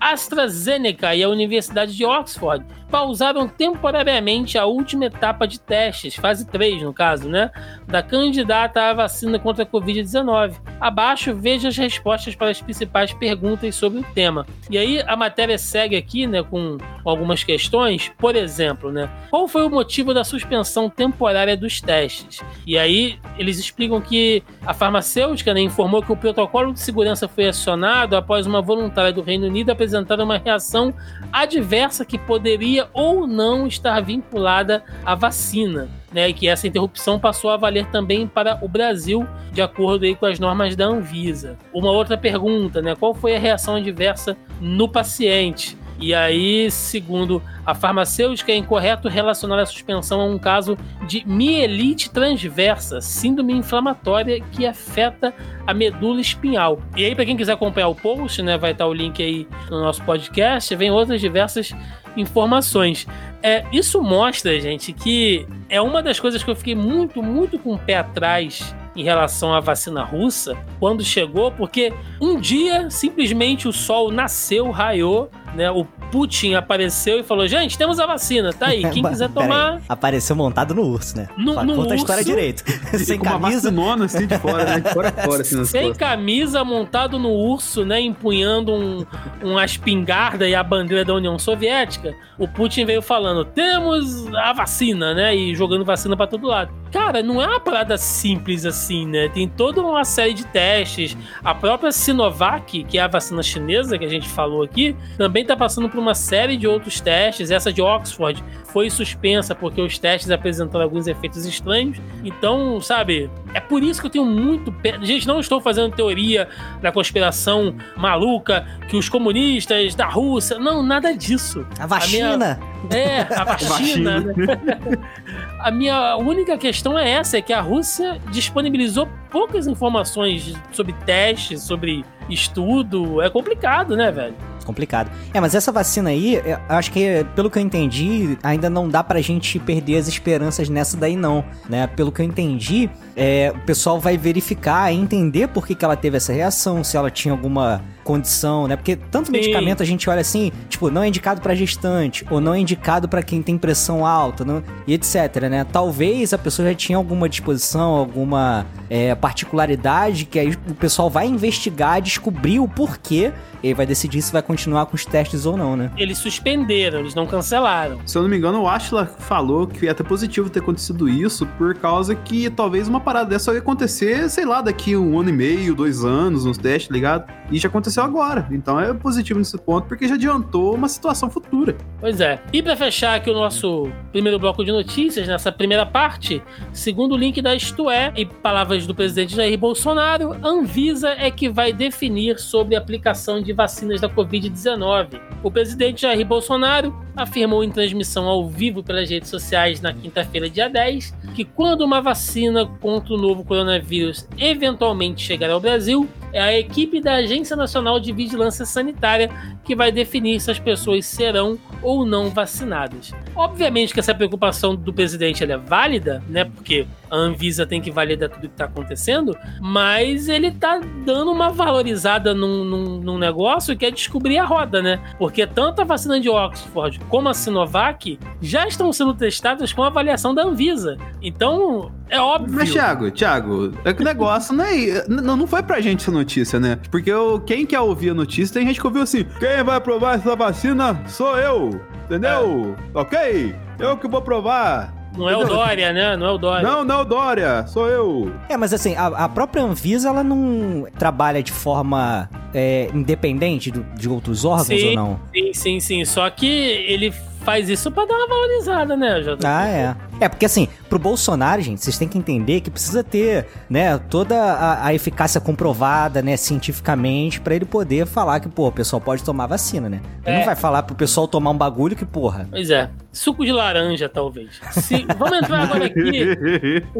Speaker 1: AstraZeneca e a Universidade de Oxford pausaram temporariamente a última etapa de testes, fase 3 no caso, né? Da candidata à vacina contra a Covid-19. Abaixo, veja as respostas para as principais perguntas sobre o tema. E aí, a matéria segue aqui, né, com algumas questões. Por exemplo, né, qual foi o motivo da suspensão temporária dos testes? E aí, eles explicam que a farmacêutica né, informou que o protocolo de segurança foi acionado após uma voluntária do Reino Unido apresentar uma reação adversa que poderia ou não estar vinculada à vacina. Né, e que essa interrupção passou a valer também para o Brasil, de acordo com as normas da Anvisa. Uma outra pergunta, né, qual foi a reação adversa no paciente? E aí, segundo a farmacêutica, é incorreto relacionar a suspensão a um caso de mielite transversa, síndrome inflamatória que afeta a medula espinhal. E aí, para quem quiser acompanhar o post, né, vai estar o link aí no nosso podcast, vem outras diversas informações. É, isso mostra, gente, que é uma das coisas que eu fiquei muito, muito com o pé atrás em relação à vacina russa quando chegou, porque um dia simplesmente o sol nasceu, raiou, né? O Putin apareceu e falou: gente, temos a vacina, tá aí. Quem quiser
Speaker 3: Pera aí,
Speaker 1: tomar.
Speaker 3: Apareceu montado no urso, né?
Speaker 1: No-
Speaker 3: Fala,
Speaker 1: no
Speaker 3: Conta a história
Speaker 1: urso.
Speaker 3: direito. Sem
Speaker 2: com uma
Speaker 3: camisa.
Speaker 2: vacinona assim de fora, né? De fora fora, assim nas
Speaker 1: Sem
Speaker 2: costas.
Speaker 1: camisa, montado no urso, né? Empunhando um, uma espingarda e a bandeira da União Soviética, o Putin veio falando: temos a vacina, né? E jogando vacina pra todo lado. Cara, não é uma parada simples assim, né? Tem toda uma série de testes. A própria Sinovac, que é a vacina chinesa que a gente falou aqui, também tá passando por uma série de outros testes. Essa de Oxford foi suspensa porque os testes apresentaram alguns efeitos estranhos. Então, sabe, é por isso que eu tenho muito pé. Gente, não estou fazendo teoria da conspiração maluca que os comunistas da Rússia. Não, nada disso.
Speaker 3: A vacina.
Speaker 1: É, a vacina. né? A minha única questão é essa: é que a Rússia disponibilizou poucas informações sobre testes, sobre estudo. É complicado, né, velho?
Speaker 3: Complicado. É, mas essa vacina aí, eu acho que, pelo que eu entendi, ainda não dá pra gente perder as esperanças nessa daí, não. Né? Pelo que eu entendi, é, o pessoal vai verificar e entender por que, que ela teve essa reação, se ela tinha alguma condição, né? Porque tanto Sim. medicamento a gente olha assim, tipo, não é indicado para gestante, ou não é indicado para quem tem pressão alta, não, e etc, né? Talvez a pessoa já tinha alguma disposição, alguma é, particularidade que aí o pessoal vai investigar, descobrir o porquê e vai decidir se vai continuar com os testes ou não, né?
Speaker 1: Eles suspenderam, eles não cancelaram.
Speaker 2: Se eu não me engano, o Ashla falou que ia até positivo ter acontecido isso por causa que talvez uma parada dessa ia acontecer, sei lá, daqui um ano e meio, dois anos, nos testes, ligado? E já aconteceu agora. Então é positivo nesse ponto, porque já adiantou uma situação futura.
Speaker 1: Pois é. E para fechar aqui o nosso primeiro bloco de notícias, nessa primeira parte, segundo o link da Isto É, e palavras do presidente Jair Bolsonaro, Anvisa é que vai definir sobre a aplicação de vacinas da Covid-19. O presidente Jair Bolsonaro afirmou em transmissão ao vivo pelas redes sociais na quinta-feira, dia 10, que quando uma vacina contra o novo coronavírus eventualmente chegar ao Brasil, é a equipe da Agência Nacional de Vigilância Sanitária que vai definir se as pessoas serão ou não vacinadas. Obviamente que essa preocupação do presidente é válida, né? Porque a Anvisa tem que validar tudo que está acontecendo, mas ele está dando uma valorizada num, num, num, negócio que é descobrir a roda, né? Porque tanto a vacina de Oxford como a Sinovac já estão sendo testadas com avaliação da Anvisa. Então, é óbvio.
Speaker 2: Mas, Thiago, Thiago, é que o negócio não é. Não, não foi pra gente essa notícia, né? Porque eu, quem quer ouvir a notícia, tem gente que ouviu assim: quem vai provar essa vacina sou eu. Entendeu? É. Ok? Eu que vou provar.
Speaker 1: Não é o Dória, né? Não é o Dória.
Speaker 2: Não, não é o Dória, sou eu.
Speaker 3: É, mas assim, a, a própria Anvisa, ela não trabalha de forma é, independente do, de outros órgãos
Speaker 1: sim,
Speaker 3: ou não?
Speaker 1: Sim, sim, sim. Só que ele faz isso para dar uma valorizada, né,
Speaker 3: JP? Ah, é. É, porque assim, pro Bolsonaro, gente, vocês têm que entender que precisa ter, né, toda a, a eficácia comprovada, né, cientificamente, para ele poder falar que, pô, o pessoal pode tomar vacina, né? Ele é. não vai falar pro pessoal tomar um bagulho que, porra.
Speaker 1: Pois é. Suco de laranja, talvez. Se, vamos entrar agora aqui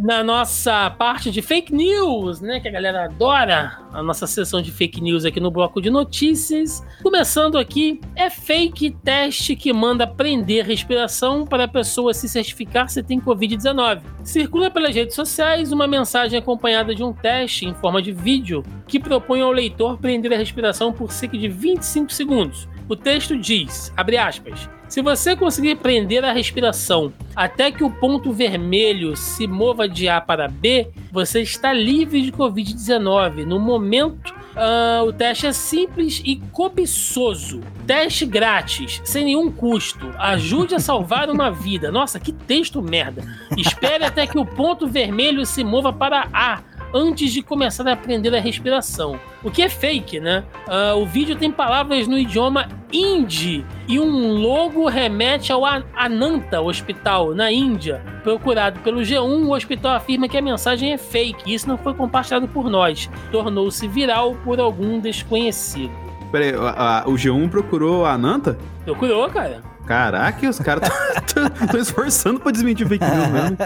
Speaker 1: na nossa parte de fake news, né? Que a galera adora a nossa sessão de fake news aqui no bloco de notícias. Começando aqui, é fake teste que manda prender respiração para a pessoa se certificar se tem Covid-19. Circula pelas redes sociais uma mensagem acompanhada de um teste em forma de vídeo que propõe ao leitor prender a respiração por cerca de 25 segundos. O texto diz, abre aspas, se você conseguir prender a respiração até que o ponto vermelho se mova de A para B, você está livre de Covid-19. No momento, uh, o teste é simples e cobiçoso. Teste grátis, sem nenhum custo. Ajude a salvar uma vida. Nossa, que texto merda. Espere até que o ponto vermelho se mova para A antes de começar a aprender a respiração. O que é fake, né? Uh, o vídeo tem palavras no idioma hindi e um logo remete ao Ananta Hospital, na Índia. Procurado pelo G1, o hospital afirma que a mensagem é fake. Isso não foi compartilhado por nós. Tornou-se viral por algum desconhecido.
Speaker 2: Peraí, o G1 procurou a Ananta?
Speaker 1: Procurou, cara.
Speaker 2: Caraca, os caras estão esforçando pra desmentir fake news mesmo.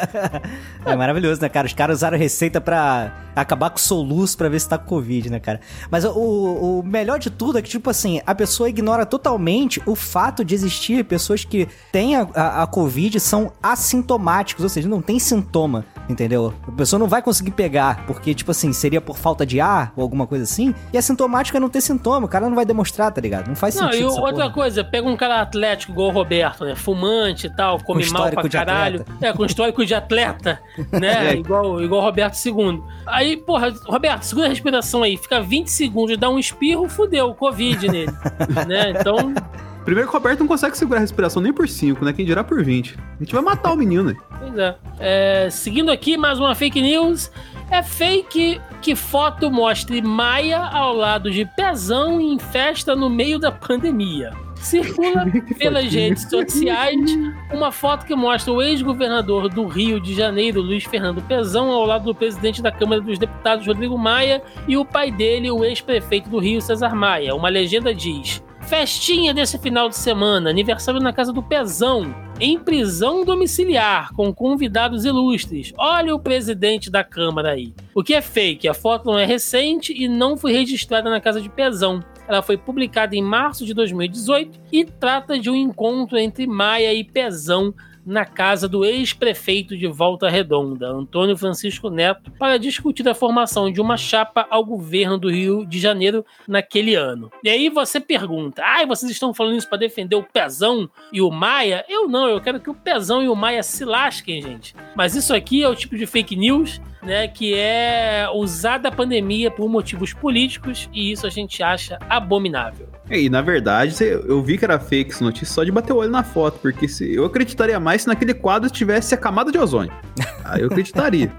Speaker 3: É maravilhoso, né, cara? Os caras usaram receita pra acabar com o soluço pra ver se tá com Covid, né, cara? Mas o, o melhor de tudo é que, tipo assim, a pessoa ignora totalmente o fato de existir pessoas que têm a, a, a Covid são assintomáticos, ou seja, não tem sintoma, entendeu? A pessoa não vai conseguir pegar, porque, tipo assim, seria por falta de ar ou alguma coisa assim, e assintomático é não ter sintoma, o cara não vai demonstrar, tá ligado? Não faz não, sentido.
Speaker 1: Não, e outra porra. coisa, pega um cara atlético igual o Roberto, né? Fumante e tal, come mal pra caralho. É, com histórico de atleta, né? É. igual, igual o Roberto II. Aí, porra, Roberto, segura a respiração aí, fica 20 segundos, dá um espirro, fudeu, Covid nele. né? Então.
Speaker 2: Primeiro que o Roberto não consegue segurar a respiração nem por 5, né? Quem dirá por 20. A gente vai matar o menino.
Speaker 1: Pois é. é. Seguindo aqui, mais uma fake news. É fake que foto mostre Maia ao lado de Pezão em festa no meio da pandemia. Circula pelas redes sociais uma foto que mostra o ex-governador do Rio de Janeiro, Luiz Fernando Pezão, ao lado do presidente da Câmara dos Deputados, Rodrigo Maia, e o pai dele, o ex-prefeito do Rio, Cesar Maia. Uma legenda diz: Festinha desse final de semana, aniversário na casa do Pezão, em prisão domiciliar, com convidados ilustres. Olha o presidente da Câmara aí. O que é fake? A foto não é recente e não foi registrada na casa de Pezão. Ela foi publicada em março de 2018 e trata de um encontro entre Maia e Pezão na casa do ex-prefeito de Volta Redonda, Antônio Francisco Neto, para discutir a formação de uma chapa ao governo do Rio de Janeiro naquele ano. E aí você pergunta: ai, ah, vocês estão falando isso para defender o Pezão e o Maia? Eu não, eu quero que o Pezão e o Maia se lasquem, gente. Mas isso aqui é o tipo de fake news né, que é usada a pandemia por motivos políticos e isso a gente acha abominável.
Speaker 2: E na verdade, eu vi que era fake essa notícia só de bater o olho na foto, porque se, eu acreditaria mais se naquele quadro tivesse a camada de ozônio. Aí eu acreditaria.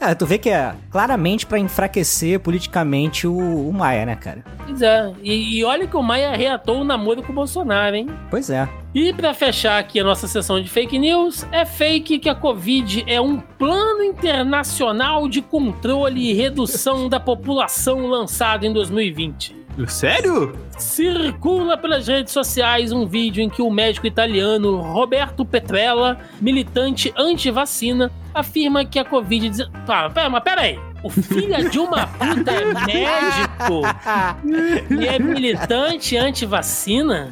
Speaker 3: É, tu vê que é claramente para enfraquecer politicamente o, o, Maia, né, cara?
Speaker 1: Pois é. E, e, olha que o Maia reatou o namoro com o Bolsonaro, hein?
Speaker 3: Pois é.
Speaker 1: E para fechar aqui a nossa sessão de fake news, é fake que a Covid é um plano internacional de controle e redução da população lançado em 2020.
Speaker 2: Sério?
Speaker 1: Circula pelas redes sociais um vídeo em que o médico italiano Roberto Petrella, militante anti-vacina, afirma que a Covid. Tá, pera, mas pera aí. O filho de uma puta é médico e é militante anti-vacina?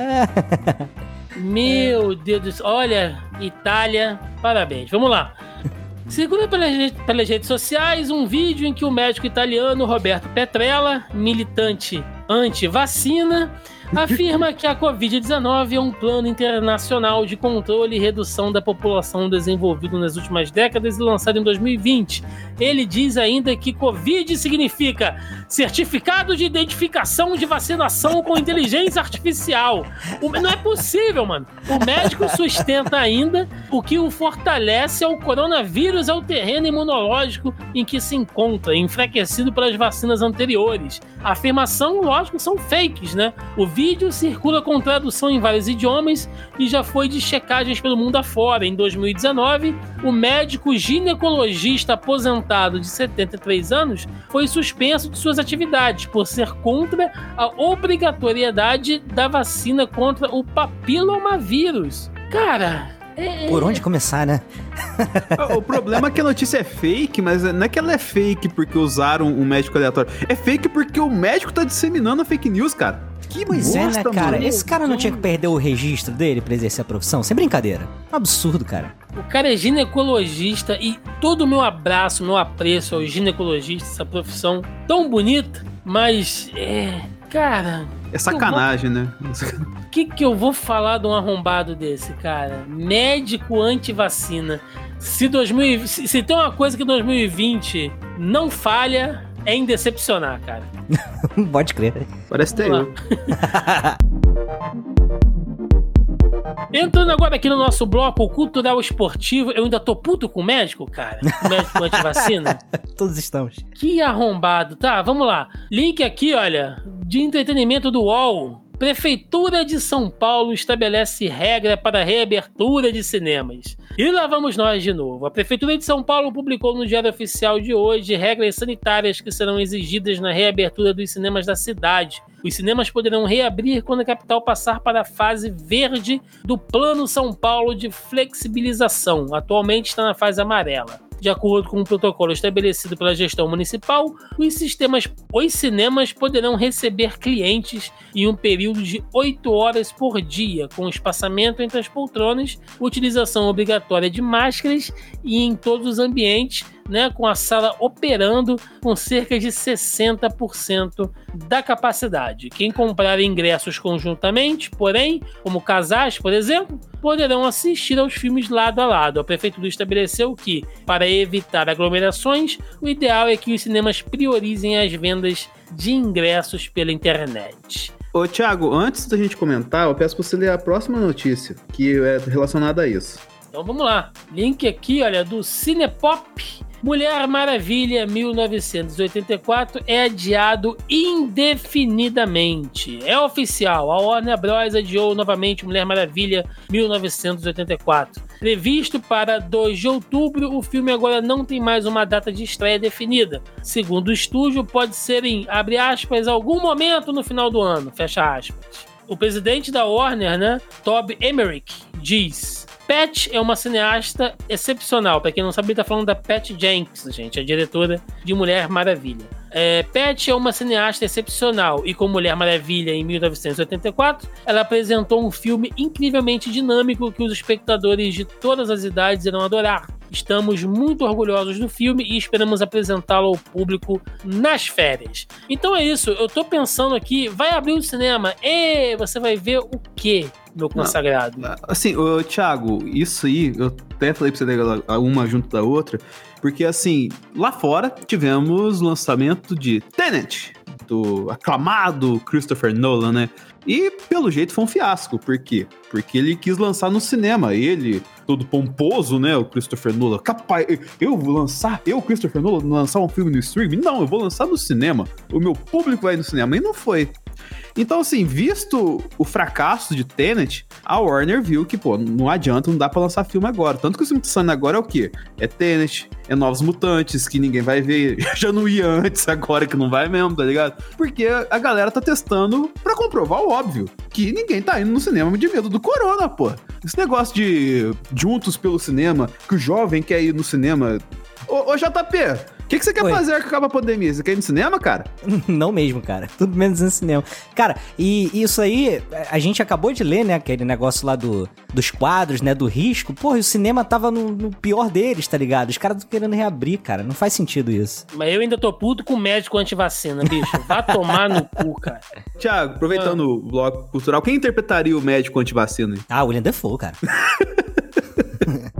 Speaker 1: Meu Deus do céu. Olha, Itália, parabéns. Vamos lá. Circula pelas, pelas redes sociais um vídeo em que o médico italiano Roberto Petrella, militante anti-vacina, afirma que a Covid-19 é um plano internacional de controle e redução da população desenvolvido nas últimas décadas e lançado em 2020. Ele diz ainda que Covid significa certificado de identificação de vacinação com inteligência artificial. O, não é possível, mano. O médico sustenta ainda o que o fortalece é o coronavírus é o terreno imunológico em que se encontra, enfraquecido pelas vacinas anteriores. A afirmação, lógico, são fakes, né? O vídeo circula com tradução em vários idiomas e já foi de checagens pelo mundo afora. Em 2019, o médico ginecologista aposentado de 73 anos foi suspenso de suas atividades por ser contra a obrigatoriedade da vacina contra o papilomavírus. Cara,
Speaker 3: é, Por onde começar, né?
Speaker 2: o problema é que a notícia é fake, mas não é que ela é fake porque usaram um médico aleatório. É fake porque o médico tá disseminando a fake news, cara.
Speaker 3: Que pois bosta, é, né, cara? Mano? Esse cara não tinha que perder o registro dele pra exercer a profissão? Sem brincadeira. absurdo, cara.
Speaker 1: O cara é ginecologista e todo o meu abraço, meu apreço ao ginecologista, essa profissão tão bonita, mas é. Cara.
Speaker 2: É sacanagem, vou... né?
Speaker 1: O que, que eu vou falar de um arrombado desse, cara? Médico anti-vacina. Se, 2000, se, se tem uma coisa que 2020 não falha, é em decepcionar, cara.
Speaker 3: Pode crer.
Speaker 2: Parece ter eu.
Speaker 1: Entrando agora aqui no nosso bloco cultural esportivo, eu ainda tô puto com o médico, cara. O médico anti-vacina.
Speaker 3: Todos estamos.
Speaker 1: Que arrombado. Tá, vamos lá. Link aqui, olha, de entretenimento do UOL. Prefeitura de São Paulo estabelece regra para reabertura de cinemas. E lá vamos nós de novo. A Prefeitura de São Paulo publicou no Diário Oficial de hoje regras sanitárias que serão exigidas na reabertura dos cinemas da cidade. Os cinemas poderão reabrir quando a capital passar para a fase verde do Plano São Paulo de flexibilização. Atualmente está na fase amarela. De acordo com o protocolo estabelecido pela gestão municipal, os, sistemas, os cinemas poderão receber clientes em um período de 8 horas por dia, com espaçamento entre as poltronas, utilização obrigatória de máscaras e em todos os ambientes né, com a sala operando com cerca de 60% da capacidade. Quem comprar ingressos conjuntamente, porém, como casais, por exemplo, poderão assistir aos filmes lado a lado. A prefeitura estabeleceu que, para evitar aglomerações, o ideal é que os cinemas priorizem as vendas de ingressos pela internet.
Speaker 2: Ô, Thiago, antes da gente comentar, eu peço para você ler a próxima notícia, que é relacionada a isso.
Speaker 1: Então vamos lá. Link aqui, olha, do Cinepop Mulher Maravilha 1984 é adiado indefinidamente. É oficial, a Warner Bros. adiou novamente Mulher Maravilha 1984. Previsto para 2 de outubro, o filme agora não tem mais uma data de estreia definida. Segundo o estúdio, pode ser em, abre aspas, algum momento no final do ano, fecha aspas. O presidente da Warner, né, Toby Emmerich, diz Pat é uma cineasta excepcional. Para quem não sabe, ele tá falando da Pat Jenkins, gente, a diretora de Mulher Maravilha. É, Pat é uma cineasta excepcional e com Mulher Maravilha em 1984, ela apresentou um filme incrivelmente dinâmico que os espectadores de todas as idades irão adorar. Estamos muito orgulhosos do filme e esperamos apresentá-lo ao público nas férias. Então é isso, eu tô pensando aqui, vai abrir o cinema e você vai ver o quê? Meu consagrado.
Speaker 2: Não, assim, ô, Thiago, isso aí, eu até falei pra você uma junto da outra, porque assim, lá fora tivemos lançamento de Tenet, do aclamado Christopher Nolan, né? E pelo jeito foi um fiasco. Por quê? Porque ele quis lançar no cinema. Ele, todo pomposo, né? O Christopher Nolan. Capaz, eu vou lançar, eu, Christopher Nolan, lançar um filme no streaming? Não, eu vou lançar no cinema. O meu público vai no cinema. E não foi. Então, assim, visto o fracasso de Tenet, a Warner viu que, pô, não adianta, não dá pra lançar filme agora. Tanto que o filme que agora é o quê? É Tenet, é Novos Mutantes, que ninguém vai ver. Já não ia antes, agora que não vai mesmo, tá ligado? Porque a galera tá testando pra comprovar o óbvio. Que ninguém tá indo no cinema de medo do corona, pô. Esse negócio de juntos pelo cinema, que o jovem quer ir no cinema. Ô, ô JP, que, que você quer Oi. fazer que acaba a pandemia? Você quer ir no cinema, cara?
Speaker 3: Não mesmo, cara. Tudo menos no cinema. Cara, e isso aí, a gente acabou de ler, né? Aquele negócio lá do, dos quadros, né? Do risco. Porra, o cinema tava no, no pior deles, tá ligado? Os caras estão querendo reabrir, cara. Não faz sentido isso.
Speaker 1: Mas eu ainda tô puto com médico antivacina, bicho. Vá tomar no cu, cara.
Speaker 2: Tiago, aproveitando ah. o bloco cultural, quem interpretaria o médico antivacina?
Speaker 3: Ah, William Defoe, cara.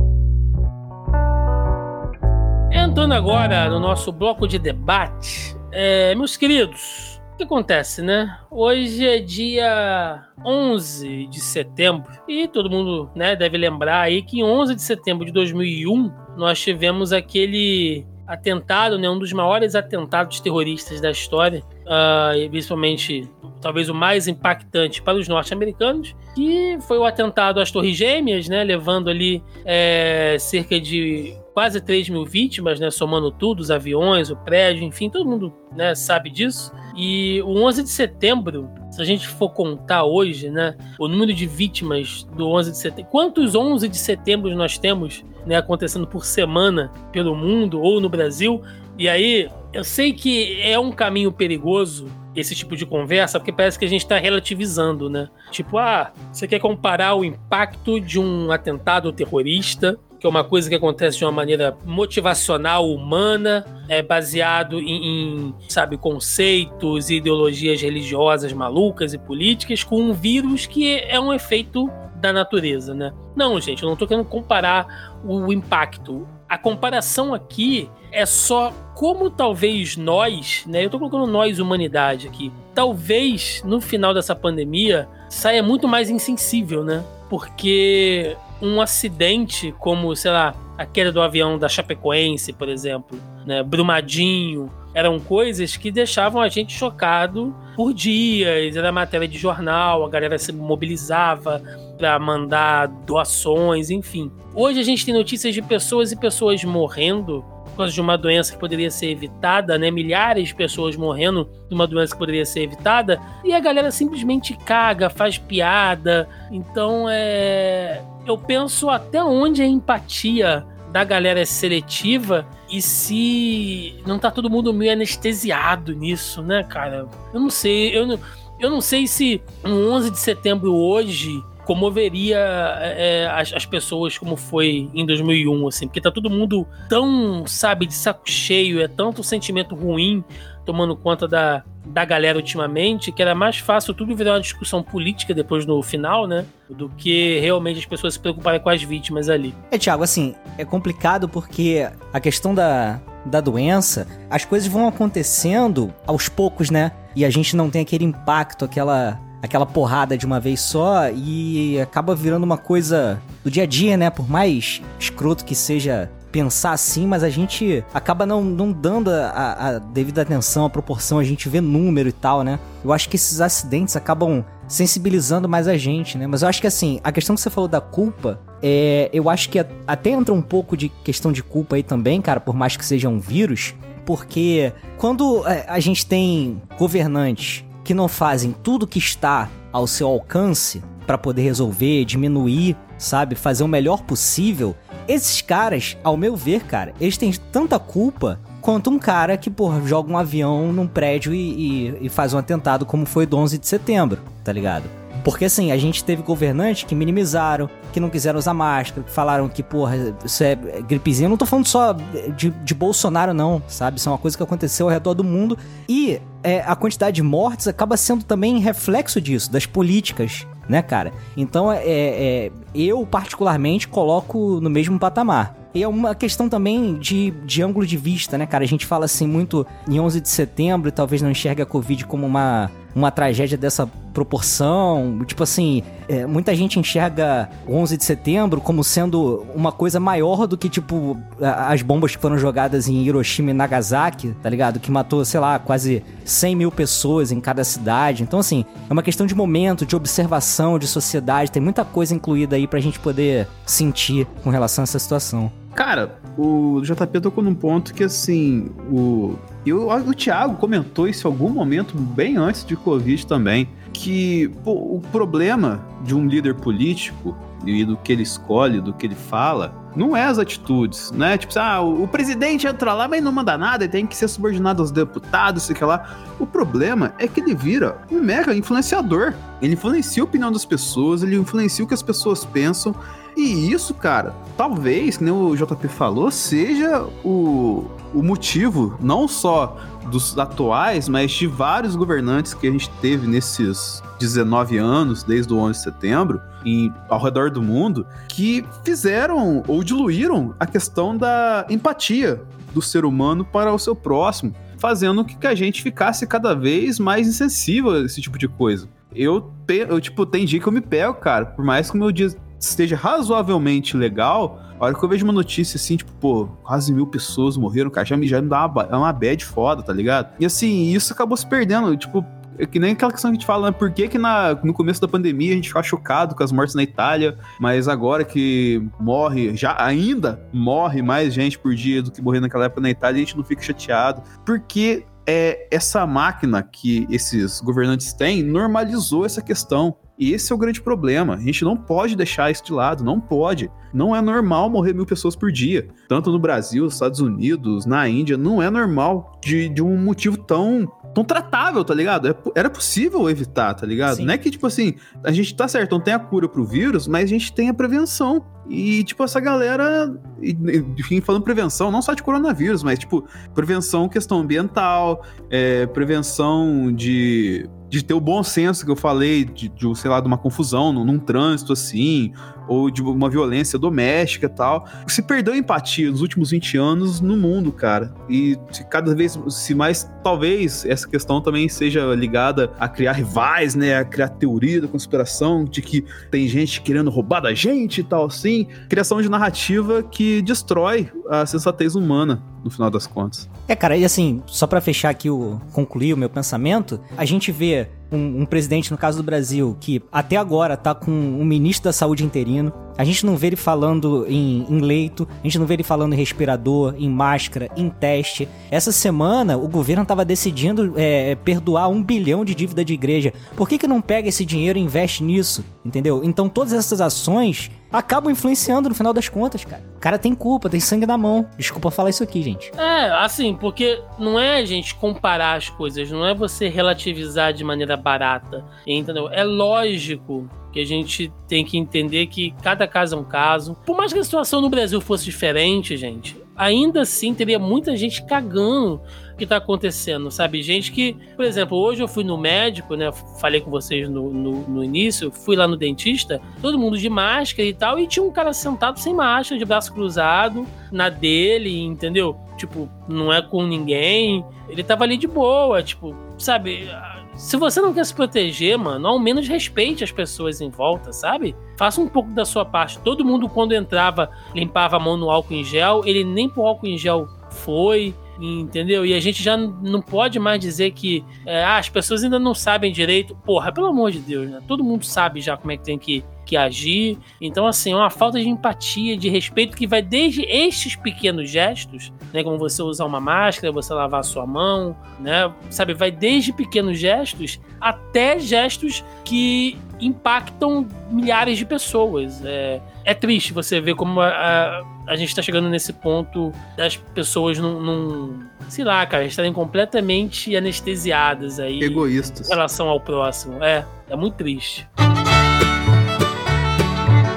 Speaker 1: Entrando agora no nosso bloco de debate, é, meus queridos, o que acontece, né? Hoje é dia 11 de setembro e todo mundo né, deve lembrar aí que em 11 de setembro de 2001 nós tivemos aquele atentado, né, um dos maiores atentados terroristas da história, uh, principalmente talvez o mais impactante para os norte-americanos, que foi o atentado às Torres Gêmeas, né, levando ali é, cerca de quase 3 mil vítimas, né, somando tudo, os aviões, o prédio, enfim, todo mundo né, sabe disso. E o 11 de setembro, se a gente for contar hoje, né, o número de vítimas do 11 de setembro, quantos 11 de setembro nós temos né, acontecendo por semana pelo mundo ou no Brasil? E aí, eu sei que é um caminho perigoso esse tipo de conversa, porque parece que a gente está relativizando, né? Tipo, ah, você quer comparar o impacto de um atentado terrorista que é uma coisa que acontece de uma maneira motivacional, humana, é baseado em, em, sabe, conceitos e ideologias religiosas malucas e políticas, com um vírus que é um efeito da natureza, né? Não, gente, eu não tô querendo comparar o impacto. A comparação aqui é só como talvez nós, né? Eu tô colocando nós, humanidade aqui. Talvez no final dessa pandemia saia muito mais insensível, né? Porque um acidente como, sei lá, a queda do avião da Chapecoense, por exemplo, né, Brumadinho, eram coisas que deixavam a gente chocado por dias, era matéria de jornal, a galera se mobilizava para mandar doações, enfim. Hoje a gente tem notícias de pessoas e pessoas morrendo por causa de uma doença que poderia ser evitada, né? Milhares de pessoas morrendo de uma doença que poderia ser evitada, e a galera simplesmente caga, faz piada. Então é eu penso até onde a empatia da galera é seletiva e se não tá todo mundo meio anestesiado nisso, né, cara? Eu não sei, eu não, eu não sei se um 11 de setembro hoje comoveria é, as, as, pessoas como foi em 2001, assim, porque tá todo mundo tão, sabe, de saco cheio, é tanto sentimento ruim tomando conta da, da galera ultimamente, que era mais fácil tudo virar uma discussão política depois no final, né? Do que realmente as pessoas se preocuparem com as vítimas ali.
Speaker 3: É, Thiago, assim, é complicado porque a questão da, da doença, as coisas vão acontecendo aos poucos, né? E a gente não tem aquele impacto, aquela aquela porrada de uma vez só e acaba virando uma coisa do dia a dia, né? Por mais escroto que seja pensar assim, mas a gente acaba não, não dando a, a devida atenção, a proporção, a gente vê número e tal, né? Eu acho que esses acidentes acabam sensibilizando mais a gente, né? Mas eu acho que assim, a questão que você falou da culpa, é, eu acho que até entra um pouco de questão de culpa aí também, cara, por mais que seja um vírus, porque quando é, a gente tem governantes que não fazem tudo que está ao seu alcance para poder resolver, diminuir, sabe, fazer o melhor possível, esses caras, ao meu ver, cara, eles têm tanta culpa quanto um cara que, porra, joga um avião num prédio e, e, e faz um atentado como foi do 11 de setembro, tá ligado? Porque assim, a gente teve governantes que minimizaram, que não quiseram usar máscara, que falaram que, porra, isso é gripezinha. Eu não tô falando só de, de Bolsonaro, não, sabe? Isso é uma coisa que aconteceu ao redor do mundo. E é, a quantidade de mortes acaba sendo também reflexo disso, das políticas, né, cara? Então, é, é, eu particularmente coloco no mesmo patamar. E é uma questão também de, de ângulo de vista, né, cara? A gente fala assim muito em 11 de setembro e talvez não enxergue a Covid como uma, uma tragédia dessa proporção. Tipo assim, é, muita gente enxerga o 11 de setembro como sendo uma coisa maior do que, tipo, as bombas que foram jogadas em Hiroshima e Nagasaki, tá ligado? Que matou, sei lá, quase 100 mil pessoas em cada cidade. Então, assim, é uma questão de momento, de observação, de sociedade. Tem muita coisa incluída aí pra gente poder sentir com relação a essa situação.
Speaker 2: Cara, o JP tocou num ponto que, assim, o. E o, o Thiago comentou isso em algum momento, bem antes de Covid também, que pô, o problema de um líder político e do que ele escolhe, do que ele fala, não é as atitudes, né? Tipo, ah, o, presidente entra lá, mas não manda nada, ele tem que ser subordinado aos deputados, sei que lá. O problema é que ele vira um mega influenciador. Ele influencia a opinião das pessoas, ele influencia o que as pessoas pensam, e isso, cara, talvez, que nem o JP falou, seja o, o motivo não só dos atuais, mas de vários governantes que a gente teve nesses 19 anos, desde o 11 de setembro, e ao redor do mundo, que fizeram ou diluíram a questão da empatia do ser humano para o seu próximo, fazendo com que a gente ficasse cada vez mais insensível a esse tipo de coisa. Eu, eu tipo, tem dia que eu me pego, cara, por mais que o meu dia esteja razoavelmente legal, a hora que eu vejo uma notícia assim, tipo, pô, quase mil pessoas morreram, cara, já me, já me dá uma, é uma bad foda, tá ligado? E assim, isso acabou se perdendo, tipo, é que nem aquela questão que a gente fala, né? Por que, que na, no começo da pandemia a gente ficava chocado com as mortes na Itália, mas agora que morre, já ainda morre mais gente por dia do que morrer naquela época na Itália, a gente não fica chateado. Porque é, essa máquina que esses governantes têm normalizou essa questão. E esse é o grande problema. A gente não pode deixar isso de lado, não pode. Não é normal morrer mil pessoas por dia. Tanto no Brasil, nos Estados Unidos, na Índia, não é normal de, de um motivo tão tão tratável, tá ligado? É era possível evitar, tá ligado? Sim. Não é que, tipo assim, a gente tá certo, não tem a cura pro vírus, mas a gente tem a prevenção. E, tipo, essa galera, enfim, falando prevenção, não só de coronavírus, mas, tipo, prevenção, questão ambiental, é, prevenção de de ter o bom senso que eu falei, de, de sei lá, de uma confusão num, num, trânsito assim, ou de uma violência doméstica e tal. Se perdeu empatia nos últimos 20 anos no mundo, cara. E cada vez, se mais, talvez essa questão também seja ligada a criar rivais, né? A criar teoria da conspiração, de que tem gente querendo roubar da gente e tal, assim. Criação de narrativa que destrói a sensatez humana no final das contas.
Speaker 3: É, cara, e assim, só para fechar aqui o concluir o meu pensamento, a gente vê um, um, presidente, no caso do Brasil, que até agora tá com um ministro da saúde interino. A gente não vê ele falando em, em, leito, a gente não vê ele falando em respirador, em máscara, em teste. Essa semana, o governo tava decidindo é, perdoar um bilhão de dívida de igreja. Por que, que não pega esse dinheiro e investe nisso? Entendeu? Então, todas essas ações acabam influenciando no final das contas, cara. O cara tem culpa, tem sangue na mão. Desculpa falar isso aqui, gente.
Speaker 1: É, assim, porque não é a gente comparar as coisas, não é você relativizar de maneira barata, entendeu? É lógico que a gente tem que entender que cada caso é um caso. Por mais que a situação no Brasil fosse diferente, gente, ainda assim teria muita gente cagando que tá acontecendo, sabe? Gente que, por exemplo, hoje eu fui no médico, né? Falei com vocês no, no, no, início, fui lá no dentista, todo mundo de máscara e tal, e tinha um cara sentado sem máscara, de braço cruzado, na dele, entendeu? Tipo, não é com ninguém. Ele tava ali de boa, tipo, sabe? Se você não quer se proteger, mano, ao menos respeite as pessoas em volta, sabe? Faça um pouco da sua parte. Todo mundo, quando entrava, limpava a mão no álcool em gel, ele nem pro álcool em gel foi entendeu? E a gente já não pode mais dizer que é, ah, as pessoas ainda não sabem direito. Porra, pelo amor de Deus, né? Todo mundo sabe já como é que tem que, que agir. Então, assim, é uma falta de empatia, de respeito que vai desde estes pequenos gestos, né? Como você usar uma máscara, você lavar a sua mão, né? Sabe, vai desde pequenos gestos até gestos que impactam milhares de pessoas. É, é triste você ver como a, a a gente tá chegando nesse ponto das pessoas num, num sei lá, cara, estarem completamente anestesiadas aí.
Speaker 2: Egoístas.
Speaker 1: Em relação ao próximo. É, é muito triste.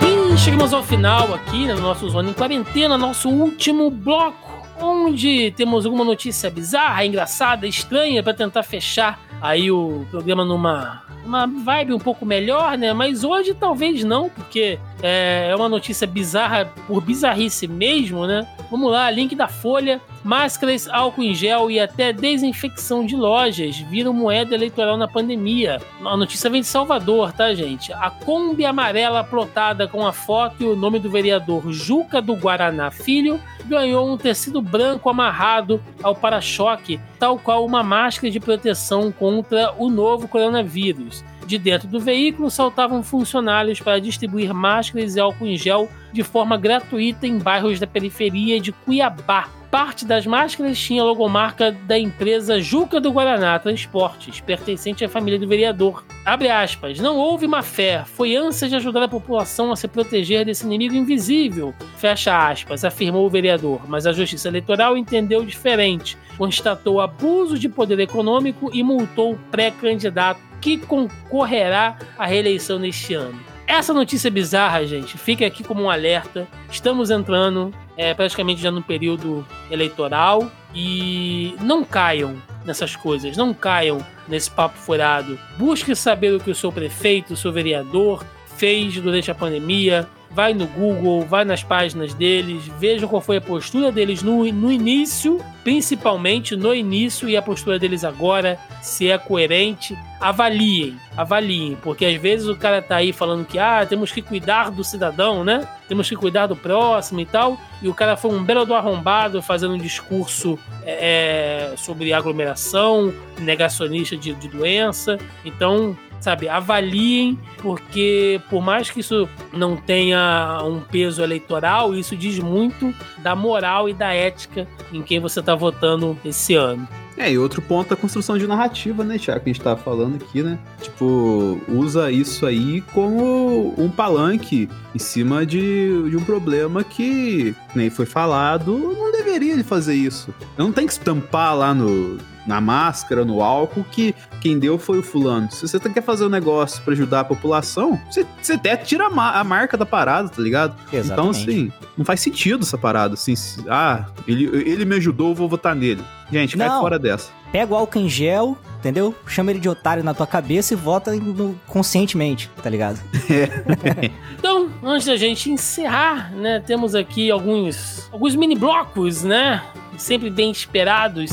Speaker 1: E chegamos ao final aqui, né, no nosso Zona em Quarentena, nosso último bloco, onde temos alguma notícia bizarra, engraçada, estranha, para tentar fechar aí o programa numa uma vibe um pouco melhor, né? Mas hoje talvez não, porque é, é uma notícia bizarra por bizarrice mesmo, né? Vamos lá, link da Folha. Máscaras, álcool em gel e até desinfecção de lojas viram moeda eleitoral na pandemia. A notícia vem de Salvador, tá, gente? A Kombi amarela plotada com a foto e o nome do vereador Juca do Guaraná Filho ganhou um tecido branco amarrado ao para-choque, tal qual uma máscara de proteção contra o novo coronavírus. De dentro do veículo saltavam funcionários para distribuir máscaras e álcool em gel de forma gratuita em bairros da periferia de Cuiabá. Parte das máscaras tinha a logomarca da empresa Juca do Guaraná Transportes, pertencente à família do vereador. Abre aspas, não houve má fé, foi ânsia de ajudar a população a se proteger desse inimigo invisível, fecha aspas, afirmou o vereador, mas a Justiça Eleitoral entendeu diferente, constatou abuso de poder econômico e multou o pré-candidato que concorrerá à reeleição neste ano. Essa notícia bizarra, gente, fica aqui como um alerta. Estamos entrando é, praticamente já no período eleitoral e não caiam nessas coisas, não caiam nesse papo furado. Busque saber o que o seu prefeito, o seu vereador fez durante a pandemia, vai no Google, vai nas páginas deles, veja qual foi a postura deles no, no início, principalmente no início e a postura deles agora, se é coerente. Avaliem, avaliem, porque às vezes o cara tá aí falando que ah, temos que cuidar do cidadão, né? Temos que cuidar do próximo e tal, e o cara foi um belo do arrombado fazendo um discurso é, é sobre aglomeração, negacionista de, de doença. Então, sabe, avaliem, porque por mais que isso não tenha um peso eleitoral, isso diz muito da moral e da ética em quem você está votando esse ano.
Speaker 2: É, e outro ponto da construção de narrativa, né, Tiago, que a gente tava falando aqui, né? Tipo, usa isso aí como um palanque em cima de, de um problema que, nem foi falado, não deveria fazer isso. Não tem que estampar lá no, na máscara, no álcool, que quem deu foi o fulano. Se você quer fazer um negócio para ajudar a população, você, você até tira a, a, marca da parada, tá ligado? Então, Exatamente. Então, assim, não faz sentido essa parada. Assim, ah, ele, ele me ajudou, vou votar nele. Gente, cai fora dessa.
Speaker 3: Pega o álcool em gel, entendeu? Chama ele de otário na tua cabeça e vota no, conscientemente, tá ligado?
Speaker 1: É. então, antes da gente encerrar, né, temos aqui alguns, alguns mini blocos, né? Sempre bem esperados.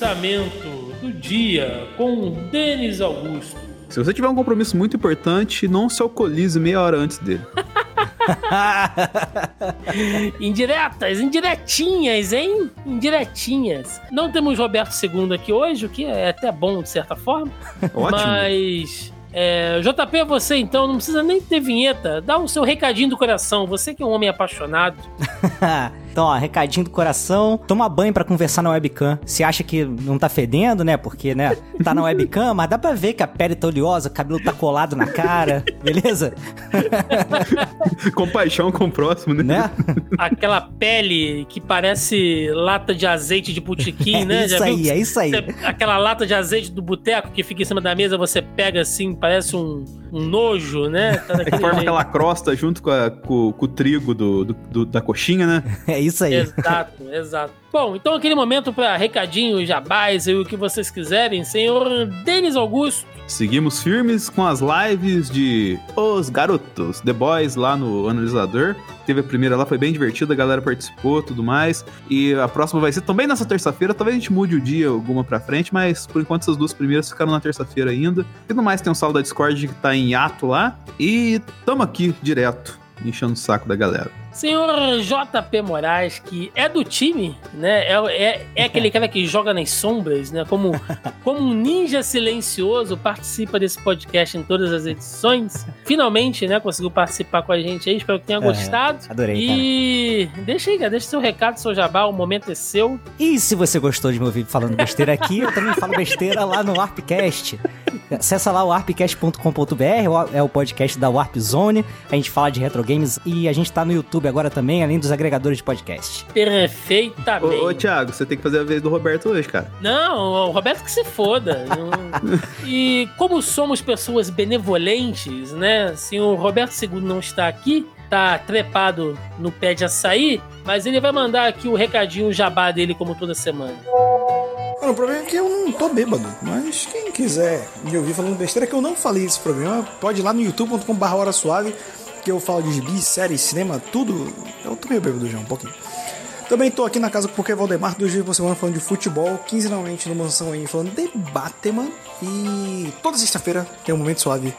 Speaker 1: Pensamento do dia com Denis Augusto.
Speaker 2: Se você tiver um compromisso muito importante, não se alcoolize meia hora antes dele.
Speaker 1: Indiretas, indiretinhas, hein? Indiretinhas. Não temos Roberto II aqui hoje, o que é até bom de certa forma. Ótimo. Mas é, JP, você então não precisa nem ter vinheta. Dá o seu recadinho do coração. Você que é um homem apaixonado.
Speaker 3: então, ó, recadinho do coração. Toma banho para conversar na webcam. Se acha que não tá fedendo, né? Porque, né? Tá na webcam, mas dá pra ver que a pele tá oleosa, o cabelo tá colado na cara. Beleza?
Speaker 2: Compaixão com o próximo, né? né?
Speaker 1: Aquela pele que parece lata de azeite de botequim, né?
Speaker 3: É isso aí, é isso aí.
Speaker 1: Aquela lata de azeite do boteco que fica em cima da mesa, você pega assim, parece um, um nojo, né?
Speaker 2: Tá é que forma jeito. aquela crosta junto com, a, com, com o trigo do, do, do, da coxinha, né?
Speaker 3: É isso aí.
Speaker 1: Exato, exato. Bom, então aquele momento para recadinho, jabás e o que vocês quiserem, senhor Denis Augusto.
Speaker 2: Seguimos firmes com as lives de Os Garotos, The Boys lá no analisador. Teve a primeira lá, foi bem divertida, a galera participou, tudo mais. E a próxima vai ser também nessa terça-feira. Talvez a gente mude o dia alguma pra frente, mas por enquanto essas duas primeiras ficaram na terça-feira ainda. E no mais tem um saldo da Discord que tá em ato lá. E tamo aqui direto, enchendo o saco da galera.
Speaker 1: Senhor JP Moraes, que é do time, né? É, é, é aquele cara que joga nas sombras, né? Como, como um ninja silencioso, participa desse podcast em todas as edições. Finalmente, né? Conseguiu participar com a gente aí. Espero que tenha gostado.
Speaker 3: adorei.
Speaker 1: E cara. deixa aí, cara, deixa seu recado, seu jabá, o momento é seu.
Speaker 3: E se você gostou de me ouvir falando besteira aqui, eu também falo besteira lá no Arpcast. Acessa lá o arpcast.com.br, é o podcast da Warp Zone. A gente fala de retro games e a gente tá no YouTube agora também, além dos agregadores de podcast.
Speaker 1: Perfeitamente.
Speaker 2: Ô, ô Thiago, você tem que fazer a vez do Roberto hoje, cara.
Speaker 1: Não, o Roberto que se foda. e como somos pessoas benevolentes, né? Se o Roberto II não está aqui, tá trepado no pé de açaí, mas ele vai mandar aqui o recadinho o jabá dele como toda semana.
Speaker 4: o problema é que eu não tô bêbado, mas quem quiser me ouvir falando besteira que eu não falei esse programa, pode ir lá no youtube.com.br hora suave, que eu falo de gibi, série, cinema, tudo. Eu tô meio bêbado já, um pouquinho. Também tô aqui na casa com o Poké Valdemar, dois dias por semana falando de futebol, quinzenalmente no Mansão aí falando de Batman. E toda sexta-feira tem um momento suave